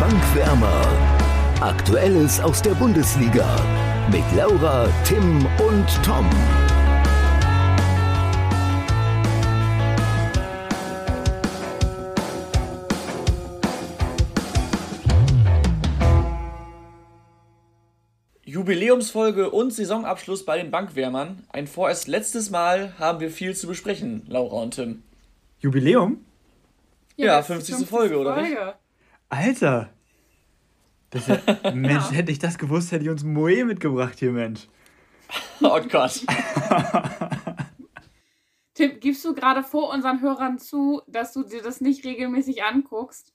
Bankwärmer. Aktuelles aus der Bundesliga mit Laura, Tim und Tom. Jubiläumsfolge und Saisonabschluss bei den Bankwärmern. Ein vorerst letztes Mal haben wir viel zu besprechen, Laura und Tim. Jubiläum? Ja, 50. Folge, oder nicht? Alter! Das ist ja, Mensch, hätte ich das gewusst, hätte ich uns Moe mitgebracht hier, Mensch. Oh Gott. Tim, gibst du gerade vor unseren Hörern zu, dass du dir das nicht regelmäßig anguckst?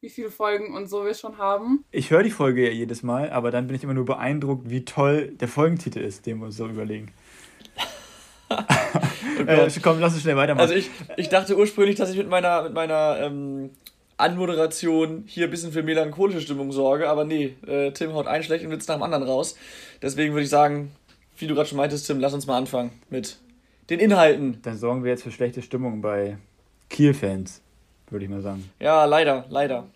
Wie viele Folgen und so wir schon haben? Ich höre die Folge ja jedes Mal, aber dann bin ich immer nur beeindruckt, wie toll der Folgentitel ist, den wir uns so überlegen. äh, komm, lass uns schnell weitermachen. Also ich, ich dachte ursprünglich, dass ich mit meiner, mit meiner ähm, Anmoderation hier ein bisschen für melancholische Stimmung sorge, aber nee, äh, Tim haut einen schlechten Witz nach dem anderen raus. Deswegen würde ich sagen, wie du gerade schon meintest, Tim, lass uns mal anfangen mit den Inhalten. Dann sorgen wir jetzt für schlechte Stimmung bei Kiel-Fans, würde ich mal sagen. Ja, leider, leider.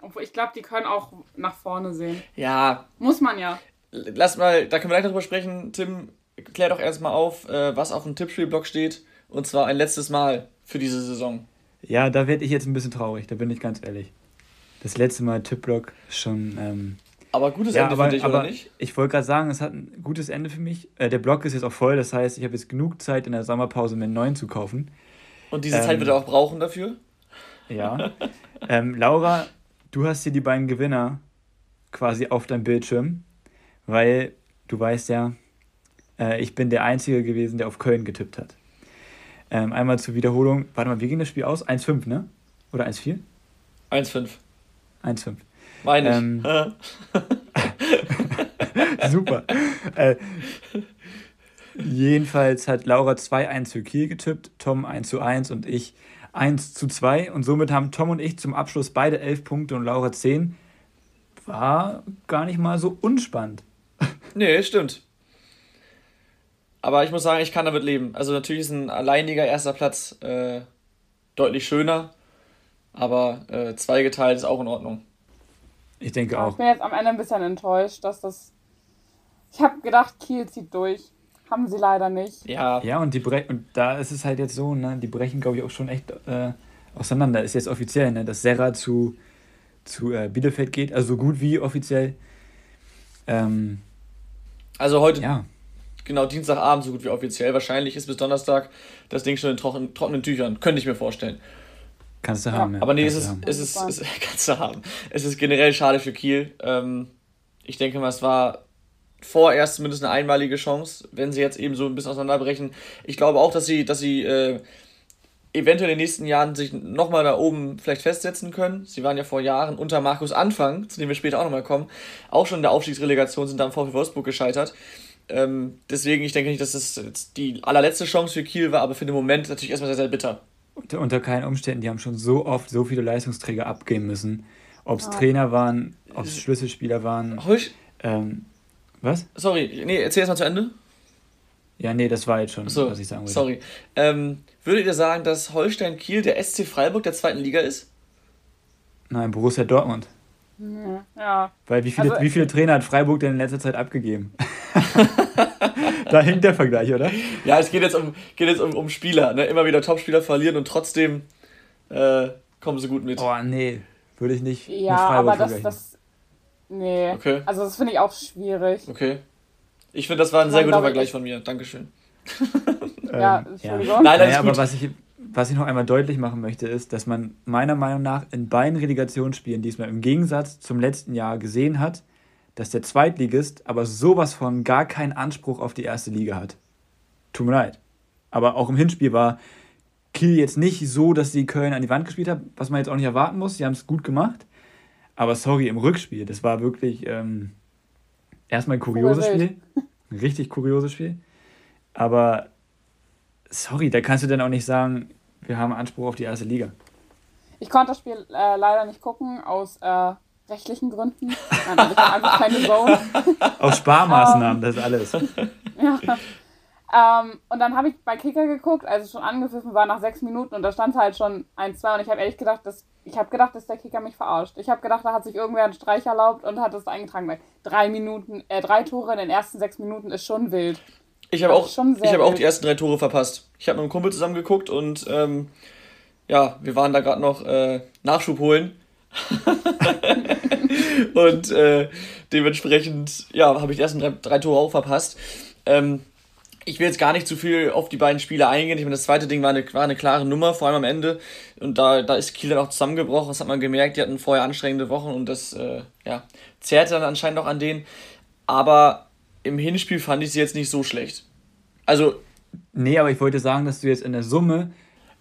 Obwohl, ich glaube, die können auch nach vorne sehen. Ja. Muss man ja. Lass mal, da können wir gleich drüber sprechen. Tim, klär doch erstmal auf, äh, was auf dem Tippspielblock steht. Und zwar ein letztes Mal für diese Saison. Ja, da werde ich jetzt ein bisschen traurig, da bin ich ganz ehrlich. Das letzte Mal Tippblock schon. Ähm, aber gutes ja, Ende aber, für dich, aber oder nicht? Ich wollte gerade sagen, es hat ein gutes Ende für mich. Äh, der Block ist jetzt auch voll, das heißt, ich habe jetzt genug Zeit in der Sommerpause, mir einen neuen zu kaufen. Und diese ähm, Zeit wird er auch brauchen dafür? Ja. ähm, Laura, du hast hier die beiden Gewinner quasi auf deinem Bildschirm, weil du weißt ja, äh, ich bin der Einzige gewesen, der auf Köln getippt hat. Ähm, einmal zur Wiederholung. Warte mal, wie ging das Spiel aus? 1-5, ne? Oder 1-4? 1-5. 1-5. Meine ich. Ähm, super. Äh, jedenfalls hat Laura 2-1 für Kiel getippt, Tom 1 1 und ich 1 zu 2. Und somit haben Tom und ich zum Abschluss beide 11 Punkte und Laura 10. War gar nicht mal so unspannend. Nee, stimmt. Aber ich muss sagen, ich kann damit leben. Also natürlich ist ein alleiniger erster Platz äh, deutlich schöner, aber äh, zweigeteilt ist auch in Ordnung. Ich denke auch. Ich bin jetzt am Ende ein bisschen enttäuscht, dass das. Ich habe gedacht, Kiel zieht durch. Haben sie leider nicht. Ja. Ja, und die Bre und da ist es halt jetzt so, ne, die brechen, glaube ich, auch schon echt äh, auseinander. Ist jetzt offiziell, ne, dass Serra zu, zu äh, Bielefeld geht, also so gut wie offiziell. Ähm, also heute, ja genau Dienstagabend so gut wie offiziell. Wahrscheinlich ist bis Donnerstag das Ding schon in trocken, trockenen Tüchern. Könnte ich mir vorstellen. Kannst du haben, ja. Aber nee, es ist, es, ist, es, ist, kannst du haben. Es ist generell schade für Kiel. Ähm, ich denke mal, es war vorerst zumindest eine einmalige Chance, wenn sie jetzt eben so ein bisschen auseinanderbrechen. Ich glaube auch, dass sie, dass sie äh, eventuell in den nächsten Jahren sich nochmal da oben vielleicht festsetzen können. Sie waren ja vor Jahren unter Markus Anfang, zu dem wir später auch nochmal kommen, auch schon in der Aufstiegsrelegation, sind da im VfL Wolfsburg gescheitert. Ähm, deswegen, ich denke nicht, dass das jetzt die allerletzte Chance für Kiel war, aber für den Moment natürlich erstmal sehr, sehr bitter. Unter, unter keinen Umständen, die haben schon so oft so viele Leistungsträger abgeben müssen. Ob es ah. Trainer waren, ob es Schlüsselspieler waren. Holsch ähm, was? Sorry, nee, erzähl erst mal zu Ende. Ja, nee, das war jetzt schon, so, was ich sagen wollte. Sorry. Ähm, würdet ihr sagen, dass Holstein Kiel der SC Freiburg der zweiten Liga ist? Nein, Borussia Dortmund. Ja. Weil wie viele, also, wie viele Trainer hat Freiburg denn in letzter Zeit abgegeben? da hängt der Vergleich, oder? Ja, es geht jetzt um, geht jetzt um, um Spieler. Ne? Immer wieder Topspieler verlieren und trotzdem äh, kommen sie gut mit. Oh, nee. Würde ich nicht ja, mit Freiburg aber das, das. Nee. Okay. Also, das finde ich auch schwierig. Okay. Ich finde, das war ein sehr guter Vergleich von mir. Dankeschön. ja, ähm, Entschuldigung. Ja. Nein, naja, aber was ich, was ich noch einmal deutlich machen möchte, ist, dass man meiner Meinung nach in beiden Relegationsspielen diesmal im Gegensatz zum letzten Jahr gesehen hat, dass der Zweitligist aber sowas von gar keinen Anspruch auf die erste Liga hat. Tut mir leid. Aber auch im Hinspiel war Kiel jetzt nicht so, dass sie Köln an die Wand gespielt haben, was man jetzt auch nicht erwarten muss. Sie haben es gut gemacht. Aber sorry, im Rückspiel, das war wirklich ähm, erstmal ein kurioses Spiel. Ein richtig kurioses Spiel. Aber sorry, da kannst du dann auch nicht sagen, wir haben Anspruch auf die erste Liga. Ich konnte das Spiel äh, leider nicht gucken, aus äh, rechtlichen Gründen. Nein, ich habe einfach keine Zone. Aus Sparmaßnahmen, das ist alles. ja. Ähm, und dann habe ich bei Kicker geguckt, als es schon angepfiffen war nach sechs Minuten und da stand halt schon 1-2 und ich habe ehrlich gedacht, dass ich habe gedacht, dass der Kicker mich verarscht. Ich habe gedacht, da hat sich irgendwer einen Streich erlaubt und hat das eingetragen. Weil drei Minuten, äh, drei Tore in den ersten sechs Minuten ist schon wild. Ich habe auch, ich habe auch die ersten drei Tore verpasst. Ich habe mit einem Kumpel zusammen geguckt und ähm, ja, wir waren da gerade noch äh, Nachschub holen. und äh, dementsprechend, ja, habe ich die ersten drei, drei Tore auch verpasst. Ähm, ich will jetzt gar nicht zu viel auf die beiden Spiele eingehen. Ich meine, das zweite Ding war eine, war eine klare Nummer, vor allem am Ende. Und da, da ist Kiel dann auch zusammengebrochen. Das hat man gemerkt. Die hatten vorher anstrengende Wochen und das äh, ja, zehrte dann anscheinend auch an denen. Aber im Hinspiel fand ich sie jetzt nicht so schlecht. Also. Nee, aber ich wollte sagen, dass du jetzt in der Summe.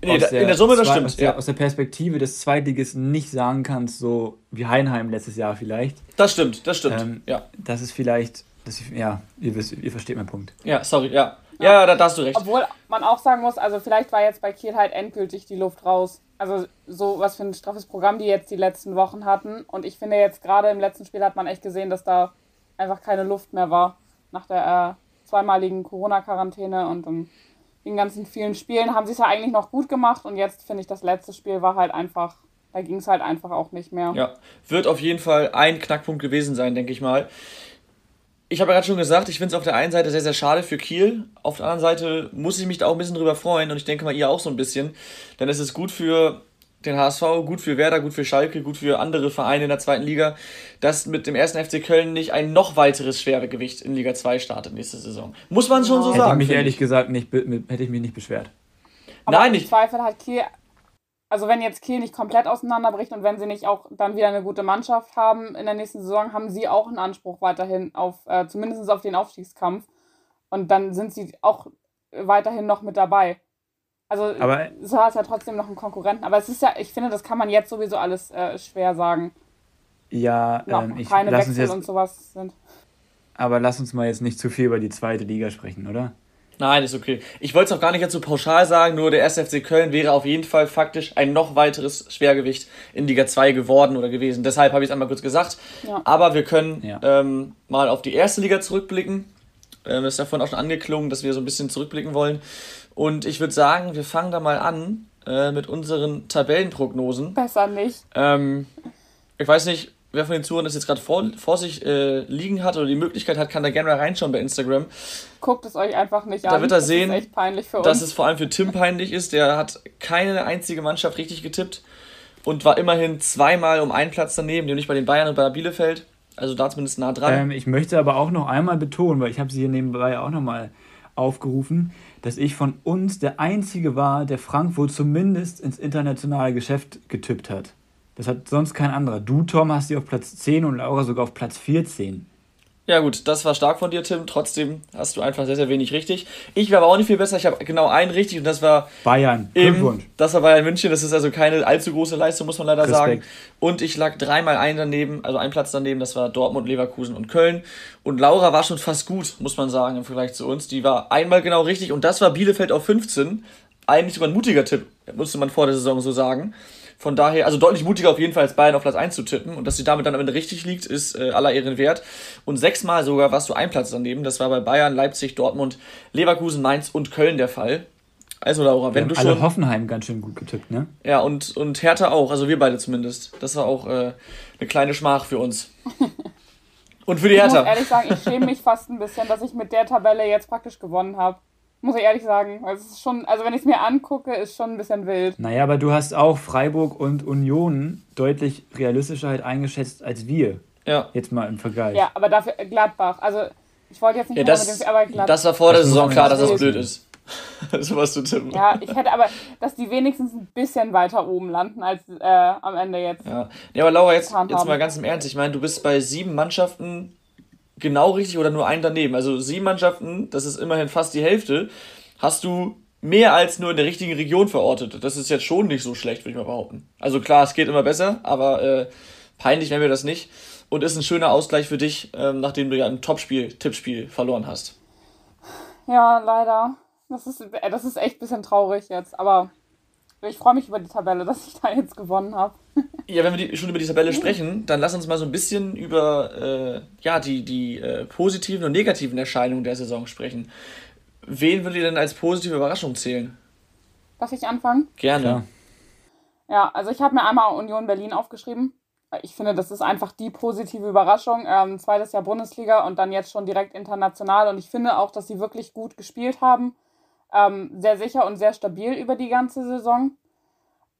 Nee, der, in der Summe, das zwei, stimmt. Aus der, ja. aus der Perspektive des Zweitligisten nicht sagen kannst, so wie Heinheim letztes Jahr vielleicht. Das stimmt, das stimmt. Ähm, ja. Das ist vielleicht das, ja, ihr, wisst, ihr versteht meinen Punkt. Ja, sorry, ja. Ja, ja da, da hast du recht. Obwohl man auch sagen muss, also vielleicht war jetzt bei Kiel halt endgültig die Luft raus. Also so was für ein straffes Programm die jetzt die letzten Wochen hatten. Und ich finde jetzt gerade im letzten Spiel hat man echt gesehen, dass da einfach keine Luft mehr war. Nach der äh, zweimaligen Corona-Quarantäne und um, den ganzen vielen Spielen haben sie es ja eigentlich noch gut gemacht. Und jetzt finde ich, das letzte Spiel war halt einfach, da ging es halt einfach auch nicht mehr. Ja, wird auf jeden Fall ein Knackpunkt gewesen sein, denke ich mal ich habe ja gerade schon gesagt, ich finde es auf der einen Seite sehr, sehr schade für Kiel. Auf der anderen Seite muss ich mich da auch ein bisschen drüber freuen und ich denke mal, ihr auch so ein bisschen. Denn es ist gut für den HSV, gut für Werder, gut für Schalke, gut für andere Vereine in der zweiten Liga, dass mit dem ersten FC Köln nicht ein noch weiteres Schwergewicht in Liga 2 startet nächste Saison. Muss man schon so hätte sagen. Hätte ich mich ehrlich gesagt nicht, hätte ich mich nicht beschwert. Aber Nein, nicht. Im Zweifel hat Kiel also wenn jetzt Kiel nicht komplett auseinanderbricht und wenn sie nicht auch dann wieder eine gute Mannschaft haben in der nächsten Saison, haben sie auch einen Anspruch weiterhin auf, äh, zumindest auf den Aufstiegskampf. Und dann sind sie auch weiterhin noch mit dabei. Also aber, so hat es ja trotzdem noch einen Konkurrenten. Aber es ist ja, ich finde, das kann man jetzt sowieso alles äh, schwer sagen. Ja, ähm, ich, keine Wechsel jetzt, und sowas sind. Aber lass uns mal jetzt nicht zu viel über die zweite Liga sprechen, oder? Nein, ist okay. Ich wollte es auch gar nicht jetzt so pauschal sagen, nur der 1. FC Köln wäre auf jeden Fall faktisch ein noch weiteres Schwergewicht in Liga 2 geworden oder gewesen. Deshalb habe ich es einmal kurz gesagt. Ja. Aber wir können ja. ähm, mal auf die erste Liga zurückblicken. Ähm, ist ja vorhin auch schon angeklungen, dass wir so ein bisschen zurückblicken wollen. Und ich würde sagen, wir fangen da mal an äh, mit unseren Tabellenprognosen. Besser nicht. Ähm, ich weiß nicht, wer von den Zuhörern das jetzt gerade vor, vor sich äh, liegen hat oder die Möglichkeit hat, kann da gerne mal reinschauen bei Instagram. Guckt es euch einfach nicht da an. Da wird er sehen, das ist echt peinlich für uns. dass es vor allem für Tim peinlich ist. Der hat keine einzige Mannschaft richtig getippt und war immerhin zweimal um einen Platz daneben, nämlich bei den Bayern und bei Bielefeld. Also da zumindest nah dran. Ähm, ich möchte aber auch noch einmal betonen, weil ich habe sie hier nebenbei auch nochmal aufgerufen, dass ich von uns der Einzige war, der Frankfurt zumindest ins internationale Geschäft getippt hat. Das hat sonst kein anderer. Du, Tom, hast sie auf Platz 10 und Laura sogar auf Platz 14. Ja gut, das war stark von dir, Tim. Trotzdem hast du einfach sehr, sehr wenig richtig. Ich war aber auch nicht viel besser. Ich habe genau einen richtig und das war Bayern. Glückwunsch. Das war Bayern München. Das ist also keine allzu große Leistung, muss man leider Respekt. sagen. Und ich lag dreimal ein daneben, also ein Platz daneben. Das war Dortmund, Leverkusen und Köln. Und Laura war schon fast gut, muss man sagen, im Vergleich zu uns. Die war einmal genau richtig und das war Bielefeld auf 15. Eigentlich sogar ein mutiger Tipp, musste man vor der Saison so sagen. Von daher, also deutlich mutiger auf jeden Fall als Bayern auf Platz 1 zu tippen. Und dass sie damit dann am Ende richtig liegt, ist äh, aller Ehren wert. Und sechsmal sogar warst du ein Platz daneben. Das war bei Bayern, Leipzig, Dortmund, Leverkusen, Mainz und Köln der Fall. Also Laura, wenn du alle schon. Hoffenheim ganz schön gut getippt, ne? Ja, und, und Hertha auch, also wir beide zumindest. Das war auch äh, eine kleine Schmach für uns. Und für die Hertha. Ich muss ehrlich sagen, ich schäme mich fast ein bisschen, dass ich mit der Tabelle jetzt praktisch gewonnen habe. Muss ich ehrlich sagen. Also, es ist schon, also wenn ich es mir angucke, ist schon ein bisschen wild. Naja, aber du hast auch Freiburg und Union deutlich realistischer halt eingeschätzt als wir. Ja. Jetzt mal im Vergleich. Ja, aber dafür Gladbach. Also ich wollte jetzt nicht ja, das, mit dem, aber Gladbach. Das war vor der Saison klar, dass das blöd ist. so was zu tippen. Ja, ich hätte aber, dass die wenigstens ein bisschen weiter oben landen als äh, am Ende jetzt. Ja, ja aber Laura, jetzt, jetzt mal ganz im Ernst. Ich meine, du bist bei sieben Mannschaften genau richtig oder nur ein daneben. Also sieben Mannschaften, das ist immerhin fast die Hälfte, hast du mehr als nur in der richtigen Region verortet. Das ist jetzt schon nicht so schlecht, würde ich mal behaupten. Also klar, es geht immer besser, aber äh, peinlich nennen wir das nicht. Und ist ein schöner Ausgleich für dich, ähm, nachdem du ja ein Topspiel, Tippspiel verloren hast. Ja, leider. Das ist, äh, das ist echt ein bisschen traurig jetzt, aber ich freue mich über die Tabelle, dass ich da jetzt gewonnen habe. Ja, wenn wir die, schon über die Tabelle sprechen, dann lass uns mal so ein bisschen über äh, ja, die, die äh, positiven und negativen Erscheinungen der Saison sprechen. wen würdet ihr denn als positive Überraschung zählen? Darf ich anfangen? Gerne. Ja, ja also ich habe mir einmal Union Berlin aufgeschrieben. Ich finde, das ist einfach die positive Überraschung. Ähm, zweites Jahr Bundesliga und dann jetzt schon direkt international. Und ich finde auch, dass sie wirklich gut gespielt haben. Ähm, sehr sicher und sehr stabil über die ganze Saison.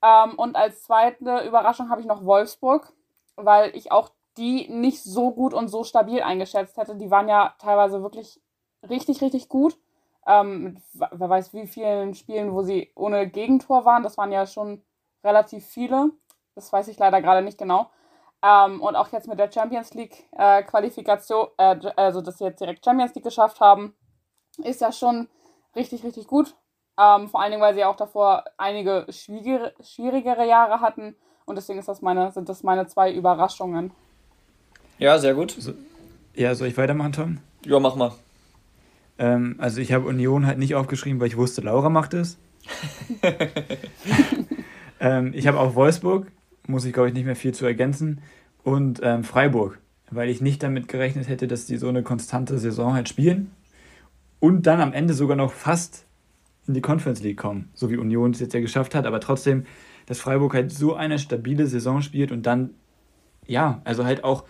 Ähm, und als zweite Überraschung habe ich noch Wolfsburg, weil ich auch die nicht so gut und so stabil eingeschätzt hätte. Die waren ja teilweise wirklich richtig, richtig gut. Ähm, mit wer weiß wie vielen Spielen, wo sie ohne Gegentor waren. Das waren ja schon relativ viele. Das weiß ich leider gerade nicht genau. Ähm, und auch jetzt mit der Champions League äh, Qualifikation, äh, also dass sie jetzt direkt Champions League geschafft haben, ist ja schon richtig, richtig gut. Ähm, vor allen Dingen, weil sie auch davor einige schwierigere, schwierigere Jahre hatten. Und deswegen ist das meine, sind das meine zwei Überraschungen. Ja, sehr gut. So, ja, soll ich weitermachen, Tom? Ja, mach mal. Ähm, also ich habe Union halt nicht aufgeschrieben, weil ich wusste, Laura macht es. ähm, ich habe auch Wolfsburg, muss ich glaube ich nicht mehr viel zu ergänzen. Und ähm, Freiburg, weil ich nicht damit gerechnet hätte, dass die so eine konstante Saison halt spielen. Und dann am Ende sogar noch fast in die Conference League kommen, so wie Union es jetzt ja geschafft hat. Aber trotzdem, dass Freiburg halt so eine stabile Saison spielt und dann, ja, also halt auch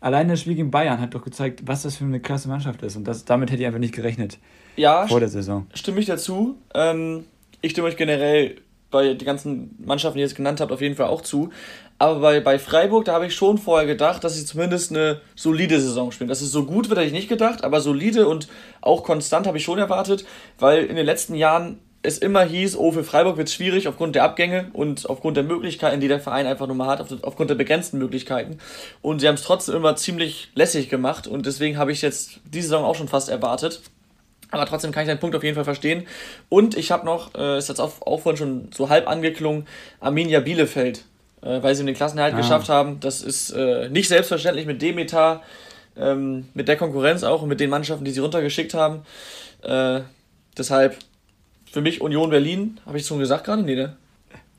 alleine das Spiel gegen Bayern hat doch gezeigt, was das für eine klasse Mannschaft ist. Und das, damit hätte ich einfach nicht gerechnet. Ja, vor der Saison. Stimme ich dazu. Ähm, ich stimme euch generell bei den ganzen Mannschaften, die ihr jetzt genannt habt, auf jeden Fall auch zu. Aber bei, bei Freiburg, da habe ich schon vorher gedacht, dass sie zumindest eine solide Saison spielen. Dass es so gut wird, hätte ich nicht gedacht, aber solide und auch konstant habe ich schon erwartet, weil in den letzten Jahren es immer hieß, oh, für Freiburg wird es schwierig aufgrund der Abgänge und aufgrund der Möglichkeiten, die der Verein einfach nur mal hat, aufgrund der begrenzten Möglichkeiten. Und sie haben es trotzdem immer ziemlich lässig gemacht und deswegen habe ich jetzt diese Saison auch schon fast erwartet. Aber trotzdem kann ich deinen Punkt auf jeden Fall verstehen. Und ich habe noch, äh, ist jetzt auch, auch vorhin schon so halb angeklungen, Arminia Bielefeld, äh, weil sie den Klassenerhalt ah. geschafft haben. Das ist äh, nicht selbstverständlich mit dem Etat, ähm, mit der Konkurrenz auch und mit den Mannschaften, die sie runtergeschickt haben. Äh, deshalb für mich Union Berlin, habe ich schon gesagt gerade? Nee, ne?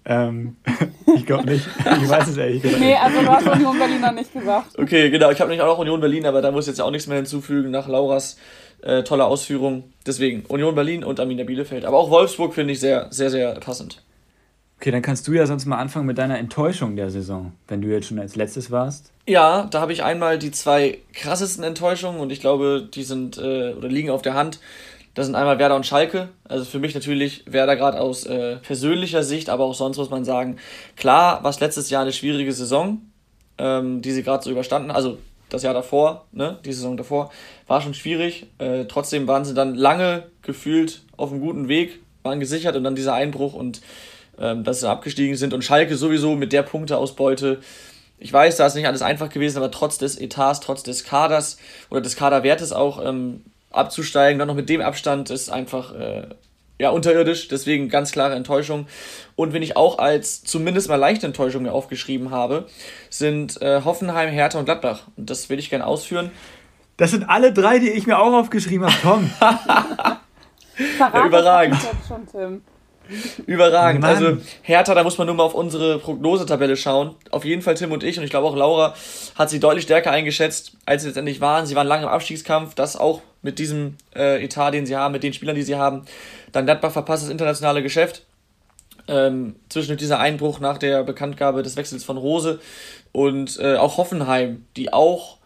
Ähm, ich glaube nicht. Ich weiß es ehrlich gesagt. Nee, also du hast Union Berlin noch nicht gesagt. Okay, genau. Ich habe nämlich auch noch Union Berlin, aber da muss ich jetzt auch nichts mehr hinzufügen nach Lauras äh, toller Ausführung. Deswegen Union Berlin und Arminia Bielefeld. Aber auch Wolfsburg finde ich sehr, sehr, sehr passend. Okay, dann kannst du ja sonst mal anfangen mit deiner Enttäuschung der Saison, wenn du jetzt schon als letztes warst. Ja, da habe ich einmal die zwei krassesten Enttäuschungen und ich glaube, die sind äh, oder liegen auf der Hand. Das sind einmal Werder und Schalke. Also für mich natürlich Werder gerade aus äh, persönlicher Sicht, aber auch sonst muss man sagen, klar, war es letztes Jahr eine schwierige Saison, ähm, die sie gerade so überstanden, also das Jahr davor, ne, die Saison davor, war schon schwierig. Äh, trotzdem waren sie dann lange gefühlt auf einem guten Weg, waren gesichert und dann dieser Einbruch und ähm, dass sie abgestiegen sind und Schalke sowieso mit der Punkteausbeute. Ich weiß, da ist nicht alles einfach gewesen, aber trotz des Etats, trotz des Kaders oder des Kaderwertes auch ähm, abzusteigen, dann noch mit dem Abstand ist einfach äh, ja unterirdisch. Deswegen ganz klare Enttäuschung. Und wenn ich auch als zumindest mal leichte Enttäuschung mir aufgeschrieben habe, sind äh, Hoffenheim, Hertha und Gladbach. Und das will ich gerne ausführen. Das sind alle drei, die ich mir auch aufgeschrieben habe, Tom. ja, überragend. Schon, Tim. Überragend. Mann. Also Hertha, da muss man nur mal auf unsere Prognosetabelle schauen. Auf jeden Fall Tim und ich und ich glaube auch Laura hat sie deutlich stärker eingeschätzt, als sie letztendlich waren. Sie waren lange im Abstiegskampf, das auch mit diesem äh, Etat, den sie haben, mit den Spielern, die sie haben. Dann Gladbach verpasst das internationale Geschäft. Ähm, zwischen dieser Einbruch nach der Bekanntgabe des Wechsels von Rose und äh, auch Hoffenheim, die auch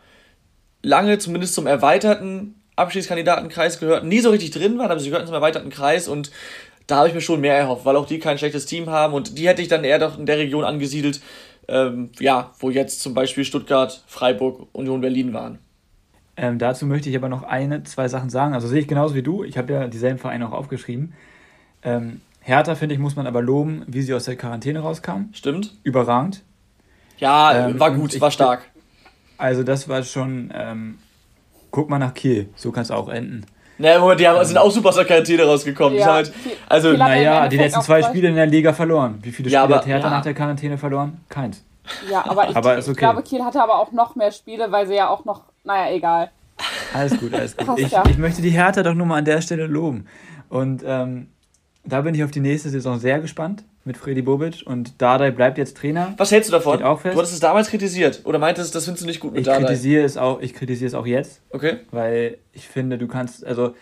lange zumindest zum erweiterten Abschiedskandidatenkreis gehörten, nie so richtig drin waren, aber sie gehörten zum erweiterten Kreis und da habe ich mir schon mehr erhofft, weil auch die kein schlechtes Team haben und die hätte ich dann eher doch in der Region angesiedelt, ähm, ja, wo jetzt zum Beispiel Stuttgart, Freiburg, Union Berlin waren. Ähm, dazu möchte ich aber noch eine, zwei Sachen sagen. Also sehe ich genauso wie du. Ich habe ja dieselben Vereine auch aufgeschrieben. Ähm, Hertha, finde ich, muss man aber loben, wie sie aus der Quarantäne rauskam. Stimmt. Überragend. Ja, ähm, war gut, war stark. Also das war schon, ähm, guck mal nach Kiel, so kann es auch enden. Naja, die haben, sind auch super aus der Quarantäne rausgekommen. Ja. Halt, also, naja, die letzten zwei Spiele in der Liga verloren. Wie viele Spiele ja, aber, hat Hertha ja. nach der Quarantäne verloren? Keins. Ja, aber ich, aber okay. ich glaube, Kiel hatte aber auch noch mehr Spiele, weil sie ja auch noch, naja, egal. Alles gut, alles gut. Ich, ich möchte die Hertha doch nur mal an der Stelle loben. Und ähm, da bin ich auf die nächste Saison sehr gespannt mit Freddy Bobic und Dardai bleibt jetzt Trainer. Was hältst du davon? Auch fest. Du hattest es damals kritisiert oder meintest, das findest du nicht gut mit ich Dardai? Kritisiere es auch, ich kritisiere es auch jetzt. Okay. Weil ich finde, du kannst, also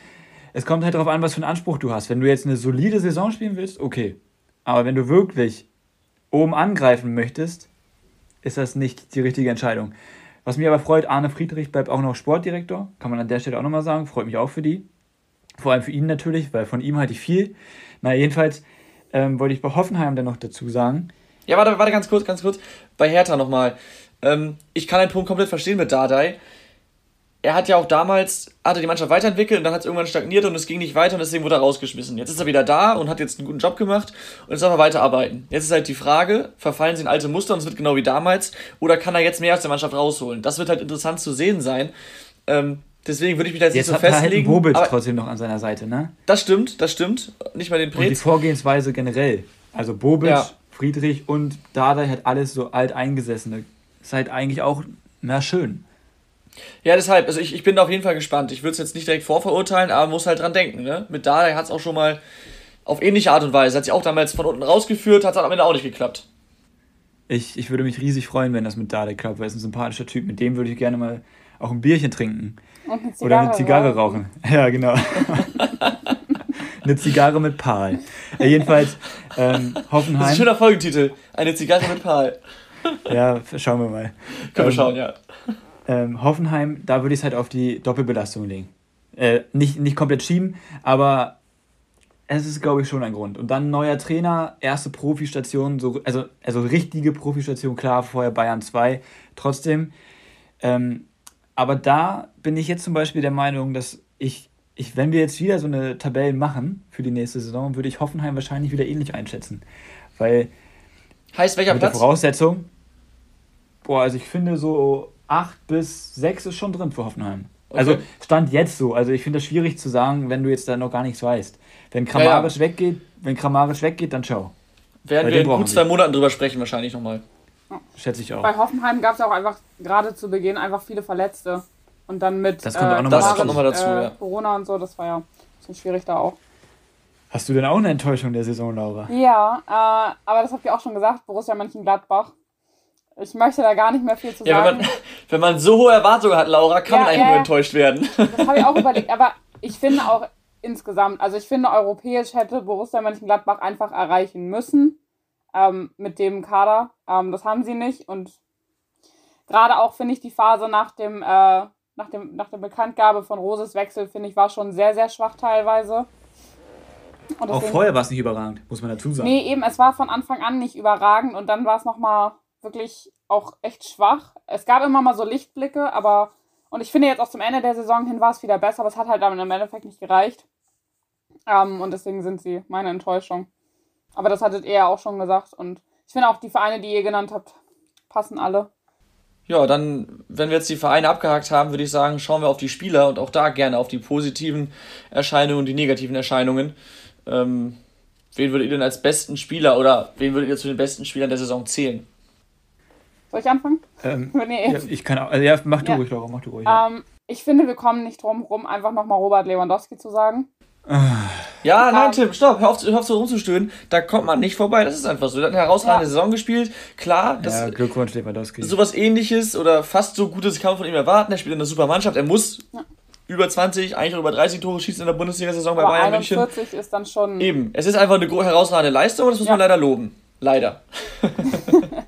es kommt halt darauf an, was für einen Anspruch du hast. Wenn du jetzt eine solide Saison spielen willst, okay. Aber wenn du wirklich oben angreifen möchtest, ist das nicht die richtige Entscheidung. Was mich aber freut, Arne Friedrich bleibt auch noch Sportdirektor. Kann man an der Stelle auch nochmal sagen. Freut mich auch für die. Vor allem für ihn natürlich, weil von ihm halte ich viel. Na, jedenfalls ähm, wollte ich bei Hoffenheim dann noch dazu sagen. Ja, warte, warte ganz kurz, ganz kurz. Bei Hertha nochmal. Ähm, ich kann den Punkt komplett verstehen mit Dardai er hat ja auch damals, hatte die Mannschaft weiterentwickelt und dann hat es irgendwann stagniert und es ging nicht weiter und deswegen wurde er rausgeschmissen. Jetzt ist er wieder da und hat jetzt einen guten Job gemacht und jetzt darf er weiterarbeiten. Jetzt ist halt die Frage, verfallen sie in alte Muster und es wird genau wie damals oder kann er jetzt mehr aus der Mannschaft rausholen? Das wird halt interessant zu sehen sein. Ähm, deswegen würde ich mich da jetzt, jetzt nicht so festlegen. Jetzt hat Bobic trotzdem noch an seiner Seite, ne? Das stimmt, das stimmt. Nicht mal den Prez. Und die Vorgehensweise generell. Also Bobic, ja. Friedrich und Dada hat alles so alteingesessene. Ist halt eigentlich auch, na schön. Ja, deshalb, also ich, ich bin da auf jeden Fall gespannt. Ich würde es jetzt nicht direkt vorverurteilen, aber man muss halt dran denken. Ne? Mit Dada hat es auch schon mal auf ähnliche Art und Weise, hat sich auch damals von unten rausgeführt, hat es am Ende auch nicht geklappt. Ich, ich würde mich riesig freuen, wenn das mit Dada klappt, weil er ist ein sympathischer Typ. Mit dem würde ich gerne mal auch ein Bierchen trinken. Und eine Oder eine Zigarre rauchen. rauchen. Ja, genau. eine Zigarre mit Pal. Ja, jedenfalls, ähm, Hoffenheim. Das ist ein schöner Folgentitel. Eine Zigarre mit Pal. ja, schauen wir mal. Können wir ähm, schauen, ja. Ähm, Hoffenheim, da würde ich es halt auf die Doppelbelastung legen. Äh, nicht, nicht komplett schieben, aber es ist, glaube ich, schon ein Grund. Und dann neuer Trainer, erste Profistation, so, also, also richtige Profistation, klar, vorher Bayern 2, trotzdem. Ähm, aber da bin ich jetzt zum Beispiel der Meinung, dass ich, ich, wenn wir jetzt wieder so eine Tabelle machen für die nächste Saison, würde ich Hoffenheim wahrscheinlich wieder ähnlich einschätzen. Weil. Heißt welcher mit Platz? Der Voraussetzung. Boah, also ich finde so 8 bis 6 ist schon drin für Hoffenheim. Okay. Also stand jetzt so. Also ich finde das schwierig zu sagen, wenn du jetzt da noch gar nichts weißt. Wenn Kramaric ja, ja. weggeht, wenn Kramaric weggeht, dann schau. Werden Bei wir in gut zwei Monaten drüber sprechen wahrscheinlich nochmal. Schätze ich auch. Bei Hoffenheim gab es auch einfach gerade zu Beginn einfach viele Verletzte. Und dann mit das kommt, äh, auch noch das kommt nochmal dazu, äh, ja. Corona und so, das war ja ein bisschen schwierig da auch. Hast du denn auch eine Enttäuschung der Saison, Laura? Ja, äh, aber das habt ihr auch schon gesagt, Borussia Mönchengladbach. Ich möchte da gar nicht mehr viel zu ja, sagen. Wenn man, wenn man so hohe Erwartungen hat, Laura, kann ja, man eigentlich äh, nur enttäuscht werden. Das habe ich auch überlegt. Aber ich finde auch insgesamt, also ich finde, europäisch hätte Borussia Mönchengladbach einfach erreichen müssen ähm, mit dem Kader. Ähm, das haben sie nicht. Und gerade auch, finde ich, die Phase nach dem, äh, nach dem, nach der Bekanntgabe von Roses Wechsel, finde ich, war schon sehr, sehr schwach teilweise. Deswegen, auch vorher war es nicht überragend, muss man dazu sagen. Nee, eben, es war von Anfang an nicht überragend und dann war es nochmal wirklich auch echt schwach. Es gab immer mal so Lichtblicke, aber und ich finde jetzt auch zum Ende der Saison hin war es wieder besser, aber es hat halt dann im Endeffekt nicht gereicht. Ähm, und deswegen sind sie meine Enttäuschung. Aber das hattet ihr ja auch schon gesagt. Und ich finde auch die Vereine, die ihr genannt habt, passen alle. Ja, dann, wenn wir jetzt die Vereine abgehakt haben, würde ich sagen, schauen wir auf die Spieler und auch da gerne auf die positiven Erscheinungen und die negativen Erscheinungen. Ähm, wen würdet ihr denn als besten Spieler oder wen würdet ihr zu den besten Spielern der Saison zählen? Soll ich anfangen? Ähm, nee. ja, ich kann auch, also ja, mach du ja. ruhig, Laura, mach du ruhig. Ähm, ich finde, wir kommen nicht drum rum, einfach nochmal Robert Lewandowski zu sagen. Ja, ähm, nein, Tim, stopp, hör auf, hör auf so rumzustöhnen. Da kommt man nicht vorbei, das ist einfach so. Der hat eine herausragende ja. Saison gespielt. Klar, das ja, Glückwunsch, Lewandowski. Sowas ähnliches oder fast so Gutes kann man von ihm erwarten. Er spielt in einer super Mannschaft. Er muss ja. über 20, eigentlich über 30 Tore schießen in der Bundesliga-Saison bei Bayern 41 München. 40 ist dann schon. Eben, es ist einfach eine herausragende Leistung und das muss man leider loben. Leider.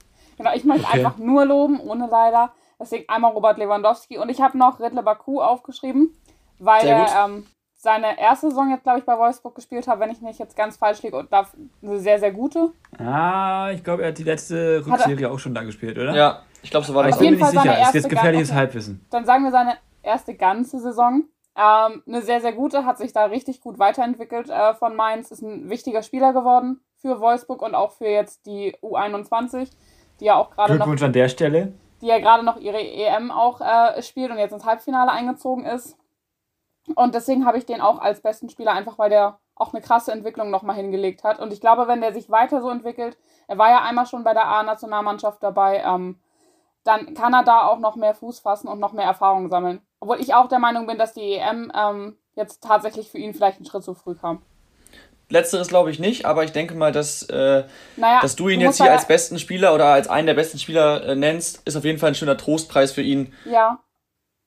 Genau, ich möchte okay. einfach nur loben, ohne leider. Deswegen einmal Robert Lewandowski. Und ich habe noch Riddle Baku aufgeschrieben, weil er ähm, seine erste Saison jetzt, glaube ich, bei Wolfsburg gespielt hat, wenn ich nicht jetzt ganz falsch liege. Und da eine sehr, sehr gute. Ah, ich glaube, er hat die letzte Rückserie auch schon da gespielt, oder? Ja, ich glaube, so war das. Auf jeden Fall sicher. Seine erste ist jetzt gefährliches okay. Halbwissen. Dann sagen wir seine erste ganze Saison. Ähm, eine sehr, sehr gute, hat sich da richtig gut weiterentwickelt äh, von Mainz, ist ein wichtiger Spieler geworden für Wolfsburg und auch für jetzt die U21 die ja auch gerade Glückwunsch noch, an der Stelle. Die ja gerade noch ihre EM auch äh, spielt und jetzt ins Halbfinale eingezogen ist. Und deswegen habe ich den auch als besten Spieler, einfach weil der auch eine krasse Entwicklung nochmal hingelegt hat. Und ich glaube, wenn der sich weiter so entwickelt, er war ja einmal schon bei der A-Nationalmannschaft dabei, ähm, dann kann er da auch noch mehr Fuß fassen und noch mehr Erfahrung sammeln. Obwohl ich auch der Meinung bin, dass die EM ähm, jetzt tatsächlich für ihn vielleicht einen Schritt zu früh kam. Letzteres glaube ich nicht, aber ich denke mal, dass, äh, naja, dass du ihn du jetzt hier als besten Spieler oder als einen der besten Spieler äh, nennst, ist auf jeden Fall ein schöner Trostpreis für ihn. Ja.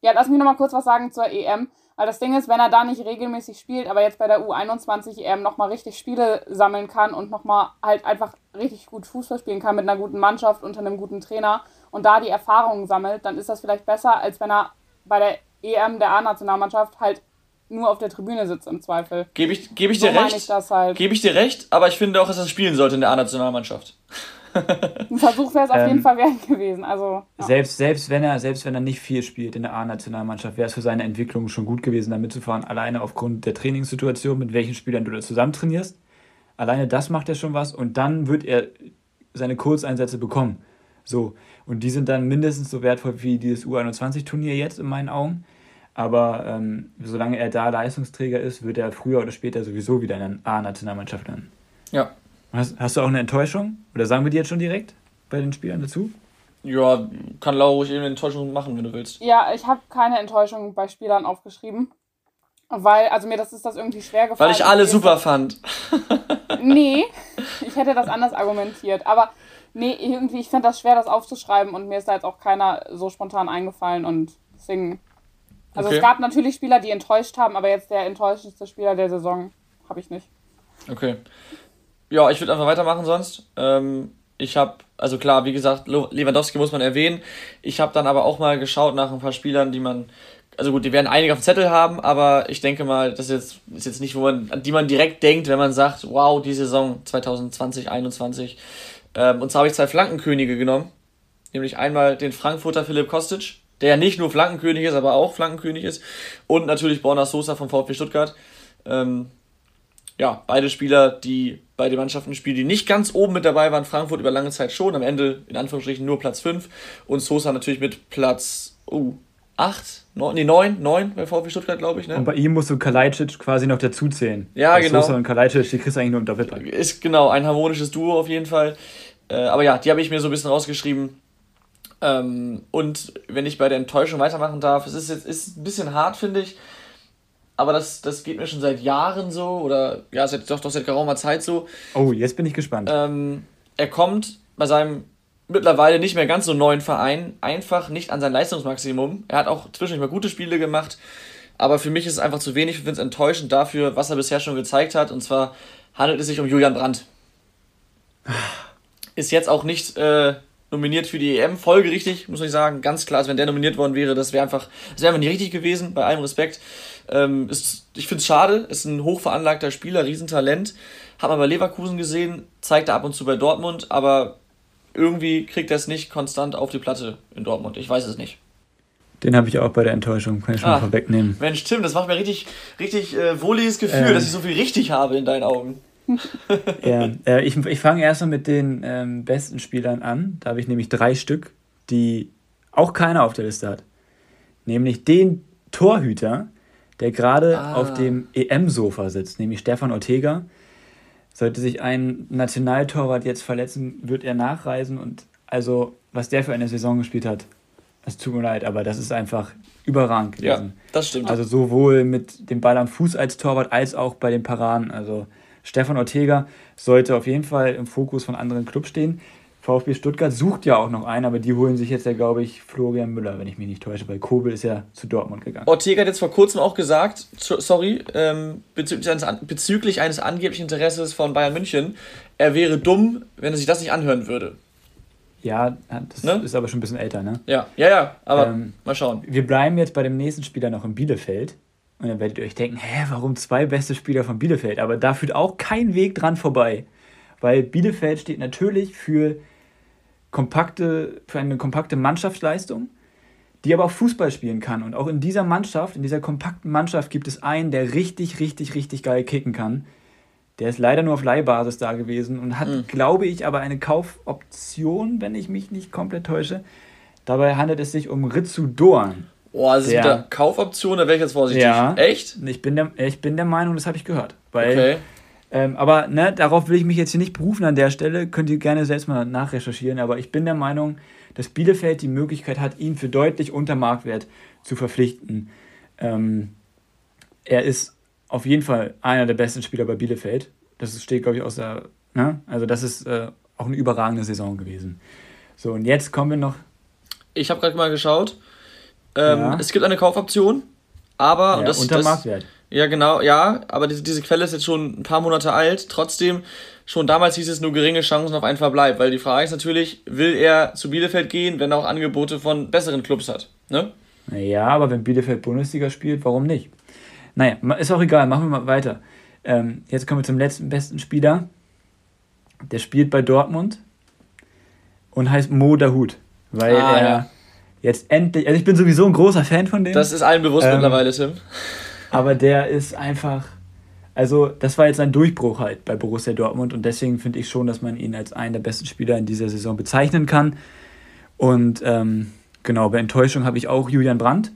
Ja, lass mich nochmal kurz was sagen zur EM. Weil das Ding ist, wenn er da nicht regelmäßig spielt, aber jetzt bei der U21 EM nochmal richtig Spiele sammeln kann und nochmal halt einfach richtig gut Fußball spielen kann mit einer guten Mannschaft unter einem guten Trainer und da die Erfahrungen sammelt, dann ist das vielleicht besser, als wenn er bei der EM der A-Nationalmannschaft halt nur auf der Tribüne sitzt im Zweifel. Gebe ich, geb ich so dir recht. Ich halt. Gebe ich dir recht, aber ich finde auch, dass er spielen sollte in der A-Nationalmannschaft. Ein Versuch wäre es auf ähm, jeden Fall wert gewesen. Also, ja. selbst, selbst, wenn er, selbst wenn er nicht viel spielt in der A-Nationalmannschaft, wäre es für seine Entwicklung schon gut gewesen, da mitzufahren. Alleine aufgrund der Trainingssituation, mit welchen Spielern du da zusammen trainierst. Alleine das macht er schon was und dann wird er seine Kurzeinsätze bekommen. So. Und die sind dann mindestens so wertvoll wie dieses U21-Turnier jetzt in meinen Augen. Aber ähm, solange er da Leistungsträger ist, wird er früher oder später sowieso wieder in der A-Nationalmannschaft landen. Ja. Hast, hast, du auch eine Enttäuschung? Oder sagen wir die jetzt schon direkt bei den Spielern dazu? Ja, kann Laura ruhig eben eine Enttäuschung machen, wenn du willst. Ja, ich habe keine Enttäuschung bei Spielern aufgeschrieben. Weil, also mir das ist das irgendwie schwer gefallen. Weil ich alle super fand. nee, ich hätte das anders argumentiert. Aber nee, irgendwie, ich finde das schwer, das aufzuschreiben und mir ist da jetzt auch keiner so spontan eingefallen und deswegen also okay. es gab natürlich Spieler, die enttäuscht haben, aber jetzt der enttäuschendste Spieler der Saison habe ich nicht. Okay. Ja, ich würde einfach weitermachen sonst. Ähm, ich habe, also klar, wie gesagt, Lewandowski muss man erwähnen. Ich habe dann aber auch mal geschaut nach ein paar Spielern, die man, also gut, die werden einige auf dem Zettel haben, aber ich denke mal, das ist jetzt, ist jetzt nicht, wo man, an die man direkt denkt, wenn man sagt, wow, die Saison 2020, 2021. Ähm, und zwar habe ich zwei Flankenkönige genommen. Nämlich einmal den Frankfurter Philipp Kostic, der ja nicht nur Flankenkönig ist, aber auch Flankenkönig ist. Und natürlich Borna Sosa vom VfB Stuttgart. Ähm, ja, beide Spieler, die bei den Mannschaften spielen, die nicht ganz oben mit dabei waren. Frankfurt über lange Zeit schon, am Ende in Anführungsstrichen nur Platz 5. Und Sosa natürlich mit Platz uh, 8, 9, nee, 9, 9 bei VfB Stuttgart, glaube ich. Ne? Und bei ihm musst du Kalajdzic quasi noch dazuzählen. Ja, Bei genau. Sosa und Kalajdzic, die kriegst du eigentlich nur im Doppelpack. Ist genau, ein harmonisches Duo auf jeden Fall. Äh, aber ja, die habe ich mir so ein bisschen rausgeschrieben. Ähm, und wenn ich bei der Enttäuschung weitermachen darf, es ist jetzt ist ein bisschen hart, finde ich. Aber das, das geht mir schon seit Jahren so, oder ja, seit, doch, doch seit geraumer Zeit so. Oh, jetzt bin ich gespannt. Ähm, er kommt bei seinem mittlerweile nicht mehr ganz so neuen Verein einfach nicht an sein Leistungsmaximum. Er hat auch zwischendurch mal gute Spiele gemacht, aber für mich ist es einfach zu wenig. Ich finde es enttäuschend dafür, was er bisher schon gezeigt hat. Und zwar handelt es sich um Julian Brandt. Ist jetzt auch nicht äh, nominiert für die EM, folgerichtig, muss ich sagen. Ganz klar, also wenn der nominiert worden wäre, das wäre einfach, das wäre einfach nicht richtig gewesen, bei allem Respekt. Ähm, ist, ich finde es schade, ist ein hochveranlagter Spieler, Riesentalent. Hat man bei Leverkusen gesehen, zeigt er ab und zu bei Dortmund, aber irgendwie kriegt er es nicht konstant auf die Platte in Dortmund. Ich weiß es nicht. Den habe ich auch bei der Enttäuschung, kann ich schon ah, mal vorwegnehmen. Mensch, Tim, das macht mir richtig, richtig äh, wohliges Gefühl, ähm, dass ich so viel richtig habe in deinen Augen ja, äh, ich, ich fange erstmal mit den ähm, besten Spielern an. Da habe ich nämlich drei Stück, die auch keiner auf der Liste hat. Nämlich den Torhüter, der gerade ah. auf dem EM-Sofa sitzt, nämlich Stefan Ortega. Sollte sich ein Nationaltorwart jetzt verletzen, wird er nachreisen und also, was der für eine Saison gespielt hat, es tut mir leid, aber das ist einfach überragend gewesen. Ja, das stimmt. Also sowohl mit dem Ball am Fuß als Torwart als auch bei den Paraden. Also Stefan Ortega sollte auf jeden Fall im Fokus von anderen Clubs stehen. VfB Stuttgart sucht ja auch noch einen, aber die holen sich jetzt ja, glaube ich, Florian Müller, wenn ich mich nicht täusche, weil Kobel ist ja zu Dortmund gegangen. Ortega hat jetzt vor kurzem auch gesagt, sorry, ähm, bezüglich, eines, bezüglich eines angeblichen Interesses von Bayern München, er wäre dumm, wenn er sich das nicht anhören würde. Ja, das ne? ist aber schon ein bisschen älter, ne? Ja, ja, ja, aber ähm, mal schauen. Wir bleiben jetzt bei dem nächsten Spieler noch in Bielefeld. Und dann werdet ihr euch denken, hä, warum zwei beste Spieler von Bielefeld? Aber da führt auch kein Weg dran vorbei. Weil Bielefeld steht natürlich für kompakte, für eine kompakte Mannschaftsleistung, die aber auch Fußball spielen kann. Und auch in dieser Mannschaft, in dieser kompakten Mannschaft gibt es einen, der richtig, richtig, richtig geil kicken kann. Der ist leider nur auf Leihbasis da gewesen und hat, mhm. glaube ich, aber eine Kaufoption, wenn ich mich nicht komplett täusche. Dabei handelt es sich um Ritsu Dorn. Boah, also der, mit der Kaufoption, da wäre ich jetzt vorsichtig. Ja, Echt? Ich bin der, ich bin der Meinung, das habe ich gehört. Weil, okay. Ähm, aber ne, darauf will ich mich jetzt hier nicht berufen an der Stelle. Könnt ihr gerne selbst mal nachrecherchieren. Aber ich bin der Meinung, dass Bielefeld die Möglichkeit hat, ihn für deutlich unter Marktwert zu verpflichten. Ähm, er ist auf jeden Fall einer der besten Spieler bei Bielefeld. Das steht, glaube ich, aus der. Ne? Also, das ist äh, auch eine überragende Saison gewesen. So, und jetzt kommen wir noch. Ich habe gerade mal geschaut. Ähm, ja. Es gibt eine Kaufoption, Aber ja, das, unter das, Marktwert. Ja, genau, ja, aber diese, diese Quelle ist jetzt schon ein paar Monate alt. Trotzdem, schon damals hieß es nur geringe Chancen auf einen Verbleib, weil die Frage ist natürlich, will er zu Bielefeld gehen, wenn er auch Angebote von besseren Clubs hat, ne? Ja, aber wenn Bielefeld Bundesliga spielt, warum nicht? Naja, ist auch egal, machen wir mal weiter. Ähm, jetzt kommen wir zum letzten besten Spieler. Der spielt bei Dortmund und heißt Mo Dahut, weil ah, er ja. jetzt endlich, also ich bin sowieso ein großer Fan von dem. Das ist allen bewusst ähm, mittlerweile, Tim. Aber der ist einfach, also das war jetzt ein Durchbruch halt bei Borussia Dortmund und deswegen finde ich schon, dass man ihn als einen der besten Spieler in dieser Saison bezeichnen kann. Und ähm, genau, bei Enttäuschung habe ich auch Julian Brandt.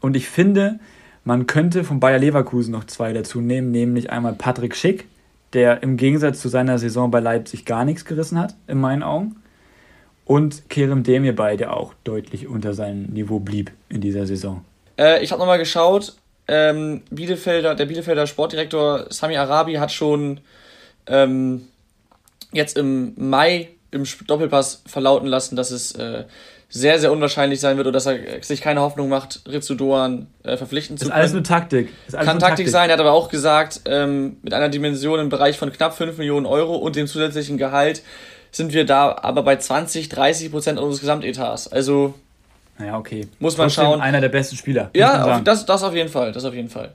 Und ich finde, man könnte von Bayer Leverkusen noch zwei dazu nehmen, nämlich einmal Patrick Schick, der im Gegensatz zu seiner Saison bei Leipzig gar nichts gerissen hat, in meinen Augen. Und Kerem Demirbay, der auch deutlich unter seinem Niveau blieb in dieser Saison. Äh, ich habe nochmal geschaut, ähm, Bielefelder, der Bielefelder Sportdirektor Sami Arabi hat schon ähm, jetzt im Mai im Doppelpass verlauten lassen, dass es äh, sehr, sehr unwahrscheinlich sein wird oder dass er sich keine Hoffnung macht, Ritsu Doan äh, verpflichten zu können. Ist alles nur Taktik. Alles Kann Taktik, Taktik sein, er hat aber auch gesagt, ähm, mit einer Dimension im Bereich von knapp 5 Millionen Euro und dem zusätzlichen Gehalt sind wir da aber bei 20, 30 Prozent unseres Gesamtetats. Also naja, okay. Muss man Trotzdem schauen. Einer der besten Spieler. Ja, das, das auf jeden Fall. Das auf jeden Fall.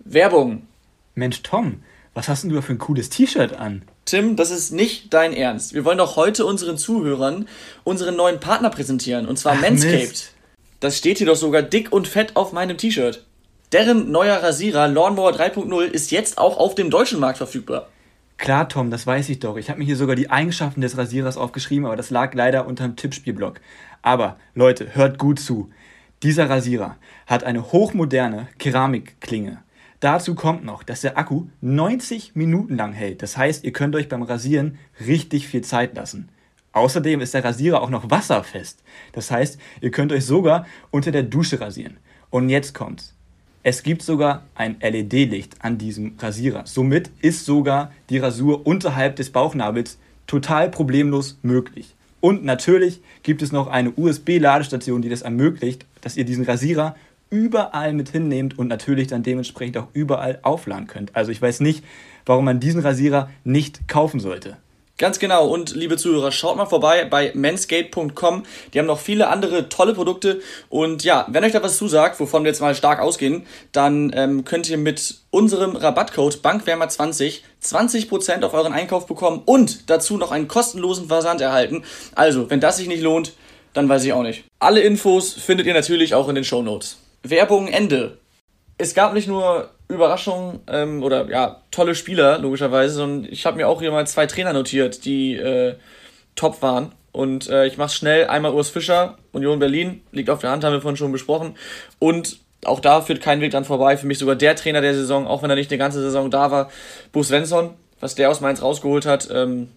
Werbung. Mensch, Tom, was hast denn du für ein cooles T-Shirt an? Tim, das ist nicht dein Ernst. Wir wollen doch heute unseren Zuhörern unseren neuen Partner präsentieren, und zwar Ach, Manscaped. Mist. Das steht hier doch sogar dick und fett auf meinem T-Shirt. Deren neuer Rasierer Lawnmower 3.0 ist jetzt auch auf dem deutschen Markt verfügbar. Klar, Tom, das weiß ich doch. Ich habe mir hier sogar die Eigenschaften des Rasierers aufgeschrieben, aber das lag leider unterm Tippspielblock. Aber Leute, hört gut zu. Dieser Rasierer hat eine hochmoderne Keramikklinge. Dazu kommt noch, dass der Akku 90 Minuten lang hält. Das heißt, ihr könnt euch beim Rasieren richtig viel Zeit lassen. Außerdem ist der Rasierer auch noch wasserfest. Das heißt, ihr könnt euch sogar unter der Dusche rasieren. Und jetzt kommt's. Es gibt sogar ein LED-Licht an diesem Rasierer. Somit ist sogar die Rasur unterhalb des Bauchnabels total problemlos möglich. Und natürlich gibt es noch eine USB-Ladestation, die das ermöglicht, dass ihr diesen Rasierer überall mit hinnehmt und natürlich dann dementsprechend auch überall aufladen könnt. Also ich weiß nicht, warum man diesen Rasierer nicht kaufen sollte. Ganz genau. Und liebe Zuhörer, schaut mal vorbei bei manscape.com. Die haben noch viele andere tolle Produkte. Und ja, wenn euch da was zusagt, wovon wir jetzt mal stark ausgehen, dann ähm, könnt ihr mit unserem Rabattcode Bankwärmer20 20% auf euren Einkauf bekommen und dazu noch einen kostenlosen Versand erhalten. Also, wenn das sich nicht lohnt, dann weiß ich auch nicht. Alle Infos findet ihr natürlich auch in den Show Notes. Werbung Ende. Es gab nicht nur Überraschung ähm, oder ja, tolle Spieler, logischerweise. Und ich habe mir auch hier mal zwei Trainer notiert, die äh, top waren. Und äh, ich mache schnell. Einmal Urs Fischer, Union Berlin, liegt auf der Hand, haben wir vorhin schon besprochen. Und auch da führt kein Weg dran vorbei. Für mich sogar der Trainer der Saison, auch wenn er nicht die ganze Saison da war, Bo Svensson, was der aus Mainz rausgeholt hat. Ähm,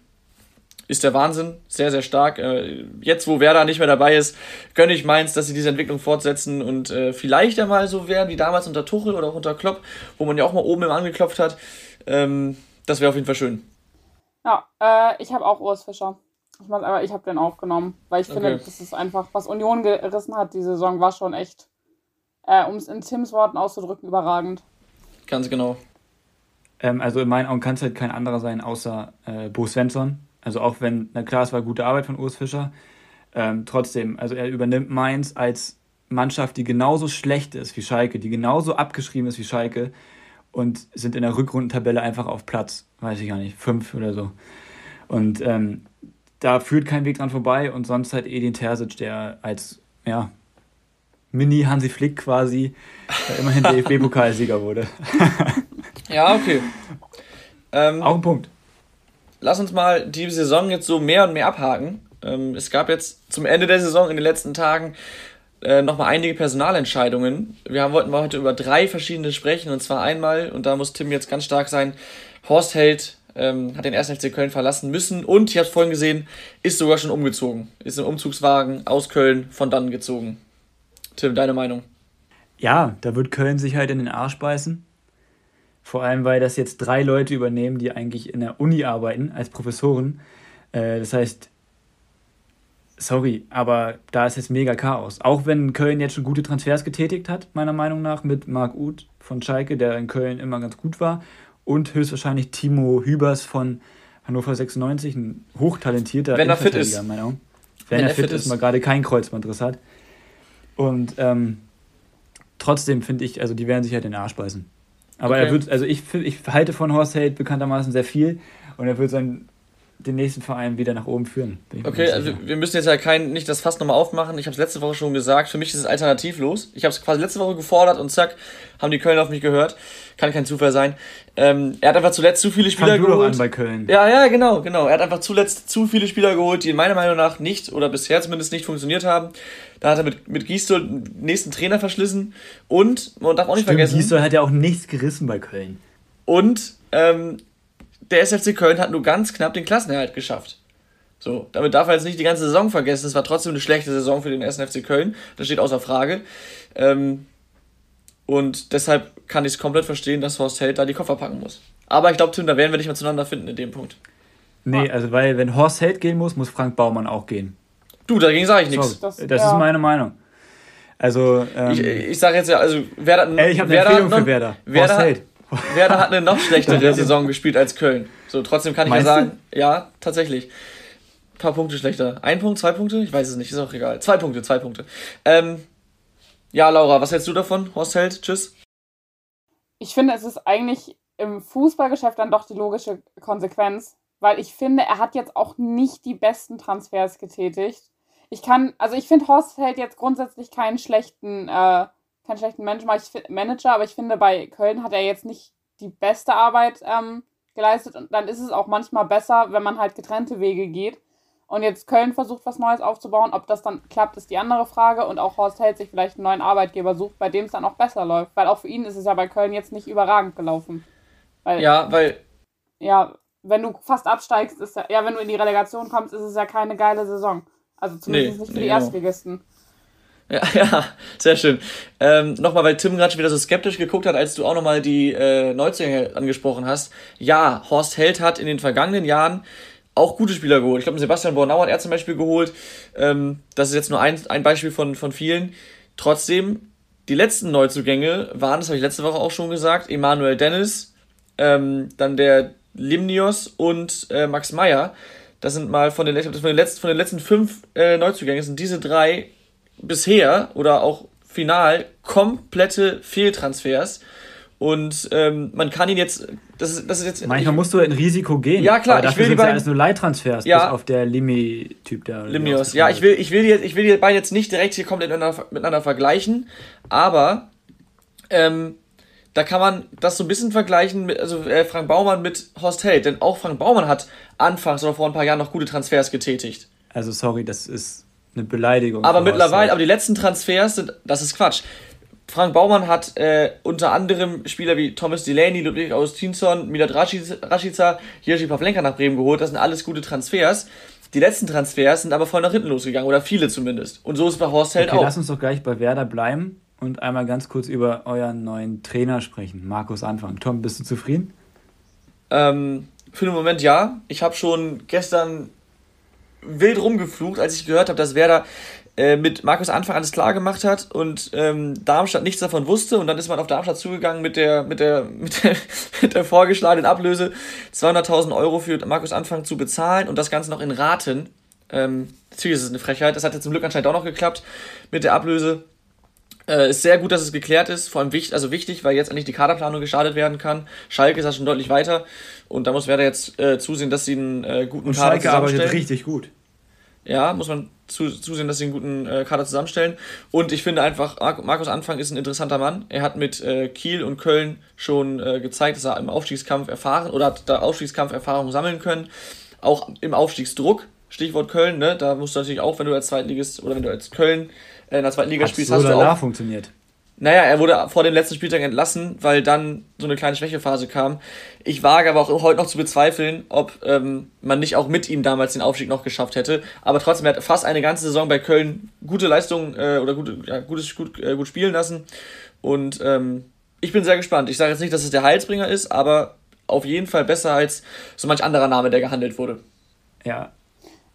ist der Wahnsinn. Sehr, sehr stark. Äh, jetzt, wo Werder nicht mehr dabei ist, gönne ich Mainz, dass sie diese Entwicklung fortsetzen und äh, vielleicht einmal so werden wie damals unter Tuchel oder auch unter Klopp, wo man ja auch mal oben im angeklopft hat. Ähm, das wäre auf jeden Fall schön. Ja, äh, ich habe auch Urs Fischer. Ich mein, aber ich habe den aufgenommen, weil ich finde, okay. das ist einfach, was Union gerissen hat, die Saison war schon echt, äh, um es in Tims Worten auszudrücken, überragend. Ganz genau. Ähm, also in meinen Augen kann es halt kein anderer sein, außer äh, Bo Svensson. Also auch wenn, na klar, es war gute Arbeit von Urs Fischer, ähm, trotzdem, also er übernimmt Mainz als Mannschaft, die genauso schlecht ist wie Schalke, die genauso abgeschrieben ist wie Schalke und sind in der Rückrundentabelle einfach auf Platz, weiß ich gar nicht, fünf oder so. Und ähm, da führt kein Weg dran vorbei und sonst halt Edin Terzic, der als, ja, Mini-Hansi Flick quasi immerhin DFB-Pokalsieger wurde. ja, okay. Ähm, Auch ein Punkt lass uns mal die Saison jetzt so mehr und mehr abhaken. Ähm, es gab jetzt zum Ende der Saison in den letzten Tagen äh, nochmal einige Personalentscheidungen. Wir haben, wollten heute über drei verschiedene sprechen. Und zwar einmal, und da muss Tim jetzt ganz stark sein, Horst Held ähm, hat den 1. FC Köln verlassen müssen und, ich habe es vorhin gesehen, ist sogar schon umgezogen. Ist im Umzugswagen aus Köln von dann gezogen. Tim, deine Meinung? Ja, da wird Köln sich halt in den Arsch beißen. Vor allem, weil das jetzt drei Leute übernehmen, die eigentlich in der Uni arbeiten als Professoren. Äh, das heißt, sorry, aber da ist jetzt mega Chaos. Auch wenn Köln jetzt schon gute Transfers getätigt hat, meiner Meinung nach, mit Marc Uth von Schalke, der in Köln immer ganz gut war, und höchstwahrscheinlich Timo Hübers von Hannover 96, ein hochtalentierter Wenn er fit ist. Wenn, Wenn, er, fit, fit ist, ist, mal gerade kein Kreuzbandriss hat. Und ähm, trotzdem finde ich, also die werden sich halt den Arsch beißen. Aber okay. er wird, also ich, ich halte von Horst Held bekanntermaßen sehr viel und er wird sein den nächsten Verein wieder nach oben führen. Okay, also wir müssen jetzt ja kein, nicht das Fass nochmal aufmachen. Ich habe es letzte Woche schon gesagt, für mich ist es alternativlos. Ich habe es quasi letzte Woche gefordert und zack, haben die Kölner auf mich gehört. Kann kein Zufall sein. Ähm, er hat einfach zuletzt zu viele Spieler Fang geholt. Du doch an bei Köln. Ja, ja, genau, genau. Er hat einfach zuletzt zu viele Spieler geholt, die in meiner Meinung nach nicht oder bisher zumindest nicht funktioniert haben. Da hat er mit, mit Gisdol den nächsten Trainer verschlissen. Und, man darf auch nicht Stimmt, vergessen. Gisdol hat ja auch nichts gerissen bei Köln. Und ähm, der SFC Köln hat nur ganz knapp den Klassenerhalt geschafft. So, damit darf er jetzt nicht die ganze Saison vergessen. Es war trotzdem eine schlechte Saison für den SFC Köln. Das steht außer Frage. Ähm, und deshalb kann ich es komplett verstehen, dass Horst Held da die Koffer packen muss. Aber ich glaube, Tim, da werden wir nicht mehr zueinander finden in dem Punkt. Nee, also weil wenn Horst Held gehen muss, muss Frank Baumann auch gehen. Du, dagegen sage ich nichts. Das, das ja. ist meine Meinung. Also, ähm, ich, ich sage jetzt ja, also Werder, ey, ich habe eine Empfehlung noch, für Werder. Werder, Horst Held. Werder hat eine noch schlechtere Saison gespielt als Köln. So, trotzdem kann ich Meinst ja sagen, du? ja, tatsächlich. Ein paar Punkte schlechter. Ein Punkt, zwei Punkte? Ich weiß es nicht, ist auch egal. Zwei Punkte, zwei Punkte. Ähm, ja, Laura, was hältst du davon? Horst Held, tschüss. Ich finde, es ist eigentlich im Fußballgeschäft dann doch die logische Konsequenz, weil ich finde, er hat jetzt auch nicht die besten Transfers getätigt. Ich kann, also ich finde, Horst Held jetzt grundsätzlich keinen schlechten äh, keinen schlechten Manager, aber ich finde, bei Köln hat er jetzt nicht die beste Arbeit ähm, geleistet und dann ist es auch manchmal besser, wenn man halt getrennte Wege geht. Und jetzt Köln versucht, was Neues aufzubauen. Ob das dann klappt, ist die andere Frage. Und auch Horst Held sich vielleicht einen neuen Arbeitgeber sucht, bei dem es dann auch besser läuft. Weil auch für ihn ist es ja bei Köln jetzt nicht überragend gelaufen. Weil, ja, weil. Ja, wenn du fast absteigst, ist ja, ja, wenn du in die Relegation kommst, ist es ja keine geile Saison. Also zumindest nee, nicht für die genau. Erstligisten. Ja, ja, sehr schön. Ähm, nochmal, weil Tim gerade schon wieder so skeptisch geguckt hat, als du auch nochmal die äh, Neuzugänge angesprochen hast. Ja, Horst Held hat in den vergangenen Jahren auch gute Spieler geholt. Ich glaube, Sebastian Bornau hat er zum Beispiel geholt. Ähm, das ist jetzt nur ein, ein Beispiel von, von vielen. Trotzdem, die letzten Neuzugänge waren, das habe ich letzte Woche auch schon gesagt, Emanuel Dennis, ähm, dann der Limnios und äh, Max Meyer. Das sind mal von den, von den, letzten, von den letzten fünf äh, Neuzugängen sind diese drei bisher oder auch final komplette Fehltransfers. Und ähm, man kann ihn jetzt. Das ist, das ist jetzt Manchmal ich, musst du ein Risiko gehen. Ja, klar, ich will sind die beiden, alles nur Leittransfers, ja, bis auf der Limi-Typ der. Limios, ja, ich will, ich, will die, ich will die beiden jetzt nicht direkt hier komplett miteinander, miteinander vergleichen, aber ähm, da kann man das so ein bisschen vergleichen mit, also äh, Frank Baumann mit Horst Held, denn auch Frank Baumann hat anfangs oder vor ein paar Jahren noch gute Transfers getätigt. Also sorry, das ist eine Beleidigung. Aber mittlerweile, aber die letzten Transfers sind, das ist Quatsch. Frank Baumann hat äh, unter anderem Spieler wie Thomas Delaney, Ludwig Augustinsson, Milad Rashica, Jerzy Pavlenka nach Bremen geholt. Das sind alles gute Transfers. Die letzten Transfers sind aber voll nach hinten losgegangen, oder viele zumindest. Und so ist es bei Horst Held okay, auch. Lass uns doch gleich bei Werder bleiben und einmal ganz kurz über euren neuen Trainer sprechen. Markus Anfang. Tom, bist du zufrieden? Ähm, für den Moment ja. Ich habe schon gestern wild rumgeflucht, als ich gehört habe, dass Werder äh, mit Markus Anfang alles klar gemacht hat und ähm, Darmstadt nichts davon wusste und dann ist man auf Darmstadt zugegangen mit der, mit der, mit der, mit der vorgeschlagenen Ablöse 200.000 Euro für Markus Anfang zu bezahlen und das Ganze noch in Raten. Ähm, natürlich ist es eine Frechheit, das hat jetzt zum Glück anscheinend auch noch geklappt mit der Ablöse. Äh, ist sehr gut, dass es geklärt ist, vor allem wichtig, also wichtig, weil jetzt endlich die Kaderplanung gestartet werden kann. Schalke ist ja schon deutlich weiter und da muss Werder jetzt äh, zusehen, dass sie einen äh, guten und Kader Schalke zusammenstellen. arbeitet richtig gut. Ja, muss man zu, zusehen, dass sie einen guten äh, Kader zusammenstellen. Und ich finde einfach, Markus Anfang ist ein interessanter Mann. Er hat mit äh, Kiel und Köln schon gezeigt, dass er im Aufstiegskampf erfahren oder hat da Aufstiegskampf Erfahrung sammeln können. Auch im Aufstiegsdruck, Stichwort Köln, ne? Da musst du natürlich auch, wenn du als Zweitligist oder wenn du als Köln in der zweiten Liga spielst, so hast du auch. funktioniert. Naja, er wurde vor dem letzten Spieltag entlassen, weil dann so eine kleine Schwächephase kam. Ich wage aber auch heute noch zu bezweifeln, ob ähm, man nicht auch mit ihm damals den Aufstieg noch geschafft hätte. Aber trotzdem, er hat fast eine ganze Saison bei Köln gute Leistungen äh, oder gute, ja, gutes, gut, äh, gut spielen lassen. Und ähm, ich bin sehr gespannt. Ich sage jetzt nicht, dass es der Heilsbringer ist, aber auf jeden Fall besser als so manch anderer Name, der gehandelt wurde. Ja,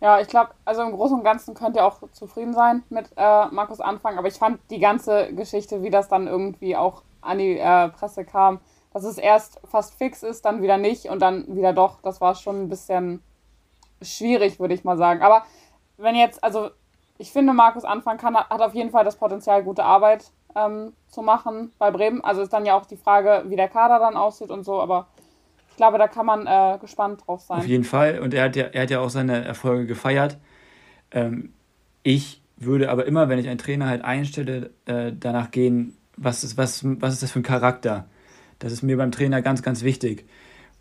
Ja, ich glaube, also im Großen und Ganzen könnt ihr auch zufrieden sein mit äh, Markus Anfang, aber ich fand die ganze Geschichte, wie das dann irgendwie auch an die äh, Presse kam, dass es erst fast fix ist, dann wieder nicht und dann wieder doch, das war schon ein bisschen schwierig, würde ich mal sagen. Aber wenn jetzt, also ich finde, Markus Anfang kann, hat auf jeden Fall das Potenzial, gute Arbeit ähm, zu machen bei Bremen. Also ist dann ja auch die Frage, wie der Kader dann aussieht und so, aber ich glaube, da kann man äh, gespannt drauf sein. Auf jeden Fall. Und er hat ja, er hat ja auch seine Erfolge gefeiert. Ähm, ich würde aber immer, wenn ich einen Trainer halt einstelle, äh, danach gehen, was ist, was, was ist das für ein Charakter? Das ist mir beim Trainer ganz, ganz wichtig.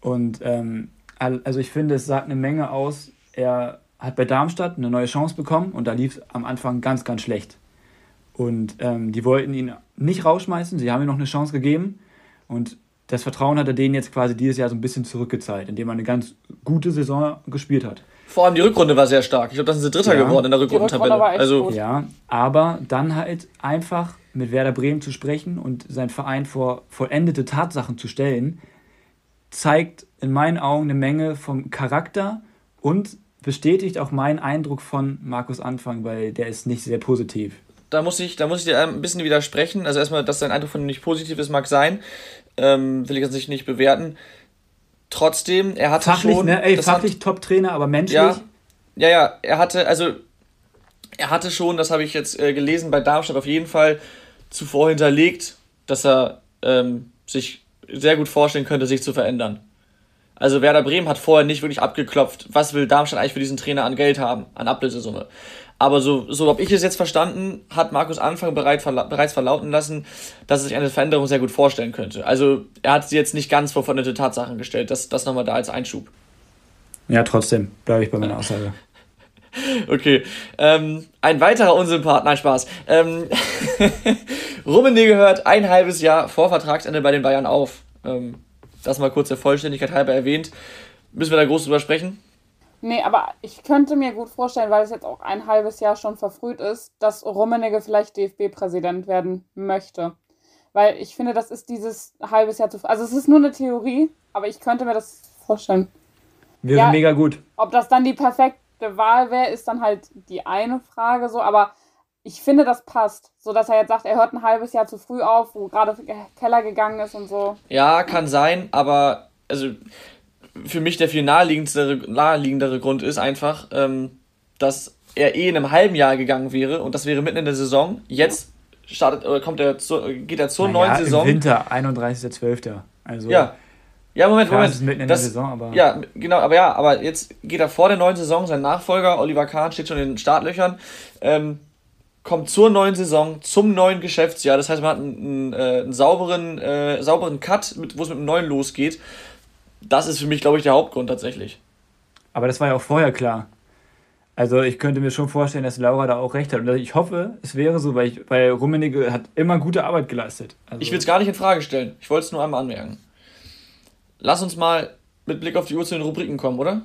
Und ähm, also ich finde, es sagt eine Menge aus. Er hat bei Darmstadt eine neue Chance bekommen und da lief es am Anfang ganz, ganz schlecht. Und ähm, die wollten ihn nicht rausschmeißen, sie haben ihm noch eine Chance gegeben. Und das Vertrauen hat er denen jetzt quasi dieses Jahr so ein bisschen zurückgezahlt, indem er eine ganz gute Saison gespielt hat. Vor allem die Rückrunde war sehr stark. Ich glaube, das sind sie Dritter ja, geworden in der Rückrundentabelle. Rückrunde also ja, aber dann halt einfach mit Werder Bremen zu sprechen und seinen Verein vor vollendete Tatsachen zu stellen, zeigt in meinen Augen eine Menge vom Charakter und bestätigt auch meinen Eindruck von Markus Anfang, weil der ist nicht sehr positiv. Da muss ich, da muss ich dir ein bisschen widersprechen. Also erstmal, dass dein Eindruck von ihm nicht positiv ist, mag sein ähm, will ich jetzt nicht, nicht bewerten. Trotzdem, er hatte fachlich, schon... Ne? Ey, fachlich Top-Trainer, aber menschlich... Ja, ja, ja, er hatte, also, er hatte schon, das habe ich jetzt äh, gelesen, bei Darmstadt auf jeden Fall zuvor hinterlegt, dass er ähm, sich sehr gut vorstellen könnte, sich zu verändern. Also Werder Bremen hat vorher nicht wirklich abgeklopft, was will Darmstadt eigentlich für diesen Trainer an Geld haben, an Ablösesumme. Aber so, so habe ich es jetzt verstanden, hat Markus Anfang bereit, verla bereits verlauten lassen, dass er sich eine Veränderung sehr gut vorstellen könnte. Also er hat sie jetzt nicht ganz vor veränderte Tatsachen gestellt. Das, das nochmal da als Einschub. Ja, trotzdem bleibe ich bei meiner Aussage. Okay. Ähm, ein weiterer Unsympath, nein, Spaß. Ähm, Rummenigge hört ein halbes Jahr vor Vertragsende bei den Bayern auf. Ähm, das mal kurz der Vollständigkeit halber erwähnt. Müssen wir da groß drüber sprechen? Nee, aber ich könnte mir gut vorstellen, weil es jetzt auch ein halbes Jahr schon verfrüht ist, dass Rummenigge vielleicht DFB-Präsident werden möchte. Weil ich finde, das ist dieses halbes Jahr zu. Also es ist nur eine Theorie, aber ich könnte mir das vorstellen. Wäre ja, mega gut. Ob das dann die perfekte Wahl wäre, ist dann halt die eine Frage so, aber ich finde, das passt. So dass er jetzt sagt, er hört ein halbes Jahr zu früh auf, wo gerade Keller gegangen ist und so. Ja, kann sein, aber also für mich der viel naheliegendere, naheliegendere Grund ist einfach, ähm, dass er eh in einem halben Jahr gegangen wäre und das wäre mitten in der Saison. Jetzt startet oder kommt er zu, geht er zur naja, neuen Saison. Im Winter, 31.12. Also ja. Ja, Moment, Moment. Das ist mitten in das, der Saison, aber. Ja, genau, aber ja, aber jetzt geht er vor der neuen Saison, sein Nachfolger, Oliver Kahn, steht schon in den Startlöchern, ähm, kommt zur neuen Saison, zum neuen Geschäftsjahr. Das heißt, man hat einen, einen, äh, einen sauberen, äh, sauberen Cut, wo es mit dem neuen losgeht das ist für mich, glaube ich, der Hauptgrund tatsächlich. Aber das war ja auch vorher klar. Also ich könnte mir schon vorstellen, dass Laura da auch recht hat. Und ich hoffe, es wäre so, weil, ich, weil Rummenigge hat immer gute Arbeit geleistet. Also ich will es gar nicht in Frage stellen. Ich wollte es nur einmal anmerken. Lass uns mal mit Blick auf die Uhr zu den Rubriken kommen, oder?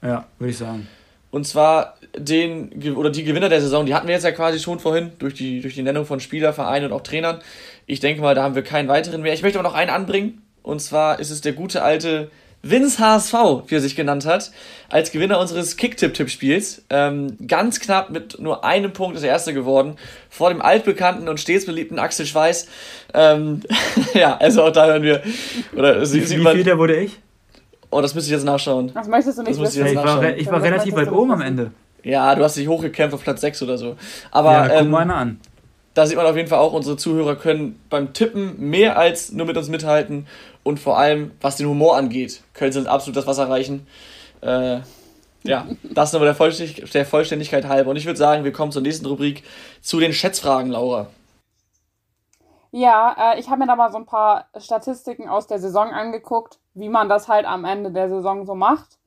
Ja, würde ich sagen. Und zwar den oder die Gewinner der Saison, die hatten wir jetzt ja quasi schon vorhin durch die, durch die Nennung von Spieler, Vereinen und auch Trainern. Ich denke mal, da haben wir keinen weiteren mehr. Ich möchte aber noch einen anbringen. Und zwar ist es der gute alte Vince HSV, wie er sich genannt hat, als Gewinner unseres Kick-Tipp-Tipp-Spiels. Ähm, ganz knapp mit nur einem Punkt ist er Erster geworden, vor dem altbekannten und stets beliebten Axel Schweiß. Ähm, ja, also auch da hören wir. Oder wie, wie viel der wurde ich? Oh, das müsste ich jetzt nachschauen. Das möchtest du nicht wissen. Ich, ich, war, ich war relativ weit oben am Ende. Ja, du hast dich hochgekämpft auf Platz 6 oder so. Aber, ja, guck ähm, mal einer an da sieht man auf jeden Fall auch, unsere Zuhörer können beim Tippen mehr als nur mit uns mithalten und vor allem, was den Humor angeht, können sie uns absolut das Wasser reichen. Äh, ja, das nur der, Vollständig der Vollständigkeit halber. Und ich würde sagen, wir kommen zur nächsten Rubrik, zu den Schätzfragen, Laura. Ja, äh, ich habe mir da mal so ein paar Statistiken aus der Saison angeguckt, wie man das halt am Ende der Saison so macht.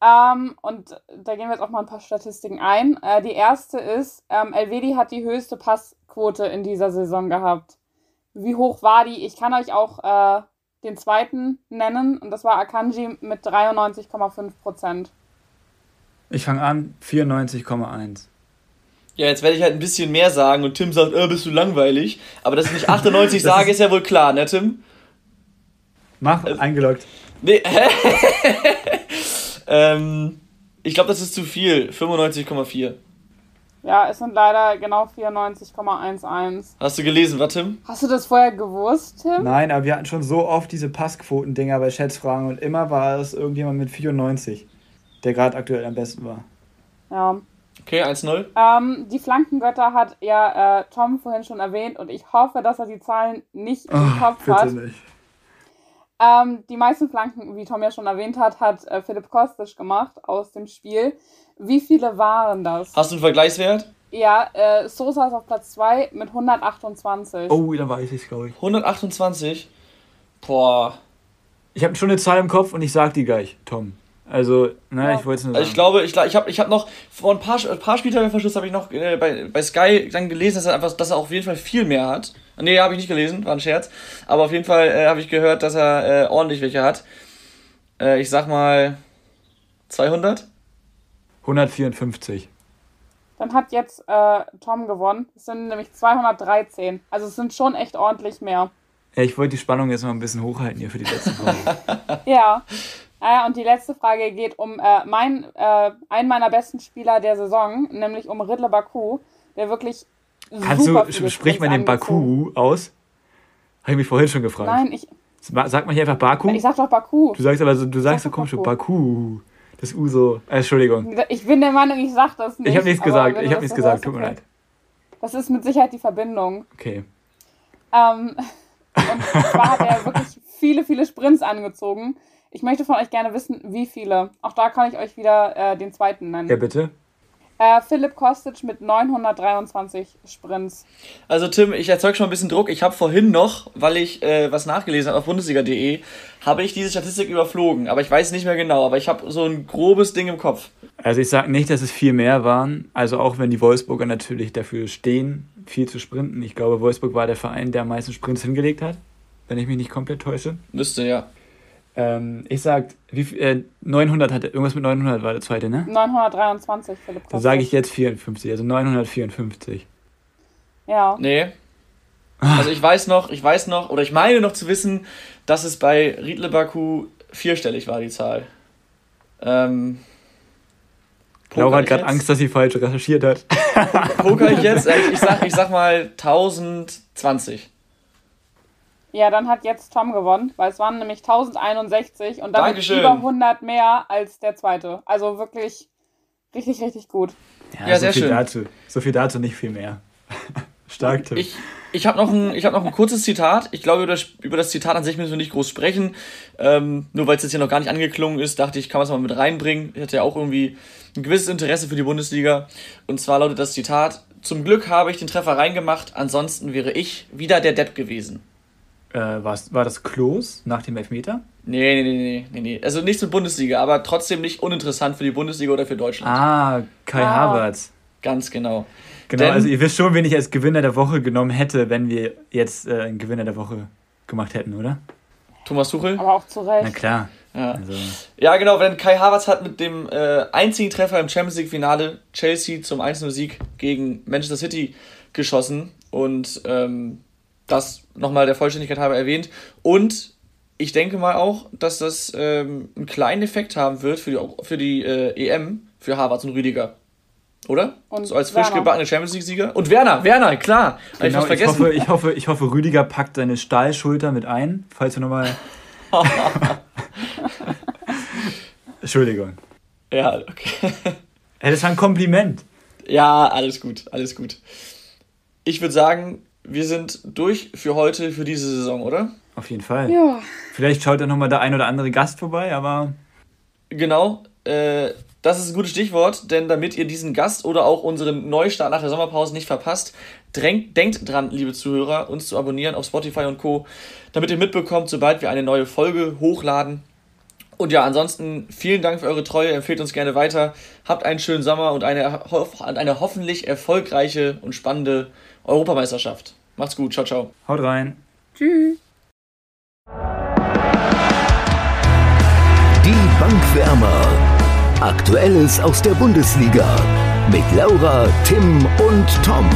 Ähm, und da gehen wir jetzt auch mal ein paar Statistiken ein. Äh, die erste ist, ähm, Elvedi hat die höchste Passquote in dieser Saison gehabt. Wie hoch war die? Ich kann euch auch äh, den zweiten nennen und das war Akanji mit 93,5 Prozent. Ich fange an, 94,1. Ja, jetzt werde ich halt ein bisschen mehr sagen und Tim sagt, äh, bist du langweilig. Aber dass ich nicht 98 sage, ist, ist ja wohl klar, ne, Tim? Mach, also, eingeloggt. Nee, hä? ähm, Ich glaube, das ist zu viel. 95,4. Ja, es sind leider genau 94,11. Hast du gelesen, was, Tim? Hast du das vorher gewusst, Tim? Nein, aber wir hatten schon so oft diese Passquoten-Dinger bei Schätzfragen und immer war es irgendjemand mit 94, der gerade aktuell am besten war. Ja. Okay, 1-0. Ähm, die Flankengötter hat ja äh, Tom vorhin schon erwähnt und ich hoffe, dass er die Zahlen nicht im oh, Kopf bitte hat. Nicht. Ähm, die meisten Flanken, wie Tom ja schon erwähnt hat, hat äh, Philipp Kostic gemacht aus dem Spiel. Wie viele waren das? Hast du einen Vergleichswert? Ja, äh, Sosa ist auf Platz 2 mit 128. Oh, da weiß ich es, glaube ich. 128? Boah. Ich habe schon eine Zahl im Kopf und ich sag die gleich, Tom. Also, ne, ja. ich wollte es nur sagen. Also ich glaube, ich, ich habe ich hab noch, vor ein paar, ein paar Spieltagen Verschluss habe ich noch äh, bei, bei Sky dann gelesen, dass er, einfach, dass er auf jeden Fall viel mehr hat. Nee, habe ich nicht gelesen, war ein Scherz. Aber auf jeden Fall äh, habe ich gehört, dass er äh, ordentlich welche hat. Äh, ich sag mal 200? 154. Dann hat jetzt äh, Tom gewonnen. Es sind nämlich 213. Also es sind schon echt ordentlich mehr. Ja, ich wollte die Spannung jetzt mal ein bisschen hochhalten hier für die letzte Frage. ja. Äh, und die letzte Frage geht um äh, mein, äh, einen meiner besten Spieler der Saison, nämlich um Riddle Baku, der wirklich Kannst super du, sprich mal den Baku aus? Habe ich mich vorhin schon gefragt. Nein, ich. Sag mal hier einfach Baku. Ich sag doch Baku. Du sagst aber so, du sagst so komm schon Baku. Das U so. Äh, Entschuldigung. Ich bin der Meinung, ich sag das nicht. Ich habe nichts gesagt. Ich habe nichts gesagt. Tut mir leid. Das ist mit Sicherheit die Verbindung. Okay. Ähm, und zwar hat er wirklich viele, viele Sprints angezogen. Ich möchte von euch gerne wissen, wie viele. Auch da kann ich euch wieder äh, den zweiten nennen. Ja, bitte. Äh, Philipp Kostic mit 923 Sprints. Also Tim, ich erzeuge schon ein bisschen Druck. Ich habe vorhin noch, weil ich äh, was nachgelesen habe auf Bundesliga.de, habe ich diese Statistik überflogen. Aber ich weiß nicht mehr genau. Aber ich habe so ein grobes Ding im Kopf. Also ich sage nicht, dass es viel mehr waren. Also auch wenn die Wolfsburger natürlich dafür stehen, viel zu sprinten. Ich glaube, Wolfsburg war der Verein, der am meisten Sprints hingelegt hat. Wenn ich mich nicht komplett täusche. Müsste, ja. Ähm, ich sag, wie viel, äh, 900 hatte, irgendwas mit 900 war der zweite, ne? 923, Philipp. Dann sage ich jetzt 54, also 954. Ja. Nee. Also ich weiß noch, ich weiß noch, oder ich meine noch zu wissen, dass es bei Riedle Baku vierstellig war, die Zahl. Ähm, Laura hat gerade Angst, dass sie falsch recherchiert hat. Poker ich jetzt? Ich, ich, sag, ich sag mal 1020. Ja, dann hat jetzt Tom gewonnen, weil es waren nämlich 1061 und damit Dankeschön. über 100 mehr als der zweite. Also wirklich richtig, richtig gut. Ja, ja so sehr viel schön. Dazu. So viel dazu, nicht viel mehr. Stark, Tim. Ich, ich habe noch, ein, hab noch ein kurzes Zitat. Ich glaube, über das, über das Zitat an sich müssen wir nicht groß sprechen. Ähm, nur weil es jetzt hier noch gar nicht angeklungen ist, dachte ich, kann man es mal mit reinbringen. Ich hatte ja auch irgendwie ein gewisses Interesse für die Bundesliga. Und zwar lautet das Zitat: Zum Glück habe ich den Treffer reingemacht, ansonsten wäre ich wieder der Depp gewesen. Äh, war das Klos nach dem Elfmeter? Nee, nee, nee, nee, nee. Also nichts mit Bundesliga, aber trotzdem nicht uninteressant für die Bundesliga oder für Deutschland. Ah, Kai ah. Havertz. Ganz genau. Genau, Denn, also ihr wisst schon, wen ich als Gewinner der Woche genommen hätte, wenn wir jetzt äh, einen Gewinner der Woche gemacht hätten, oder? Thomas Tuchel. Aber auch zu Recht. Na klar. Ja, also. ja genau, wenn Kai Havertz hat mit dem äh, einzigen Treffer im Champions League Finale Chelsea zum 1-0-Sieg gegen Manchester City geschossen und ähm, das nochmal der Vollständigkeit halber erwähnt. Und ich denke mal auch, dass das ähm, einen kleinen Effekt haben wird für die, für die äh, EM, für Harvards und Rüdiger. Oder? Und so als frisch gebackene Champions League-Sieger. Und Werner, Werner, klar. Genau, ich, ich, hoffe, ich, hoffe, ich hoffe, Rüdiger packt seine Stahlschulter mit ein, falls wir nochmal. Entschuldigung. Ja, okay. das war ein Kompliment. Ja, alles gut, alles gut. Ich würde sagen, wir sind durch für heute, für diese Saison, oder? Auf jeden Fall. Ja. Vielleicht schaut da nochmal der ein oder andere Gast vorbei, aber. Genau, äh, das ist ein gutes Stichwort, denn damit ihr diesen Gast oder auch unseren Neustart nach der Sommerpause nicht verpasst, drängt, denkt dran, liebe Zuhörer, uns zu abonnieren auf Spotify und Co., damit ihr mitbekommt, sobald wir eine neue Folge hochladen. Und ja, ansonsten vielen Dank für eure Treue, empfehlt uns gerne weiter, habt einen schönen Sommer und eine, eine hoffentlich erfolgreiche und spannende Europameisterschaft. Macht's gut, ciao, ciao. Haut rein. Tschüss. Die Bankwärmer. Aktuelles aus der Bundesliga mit Laura, Tim und Tom.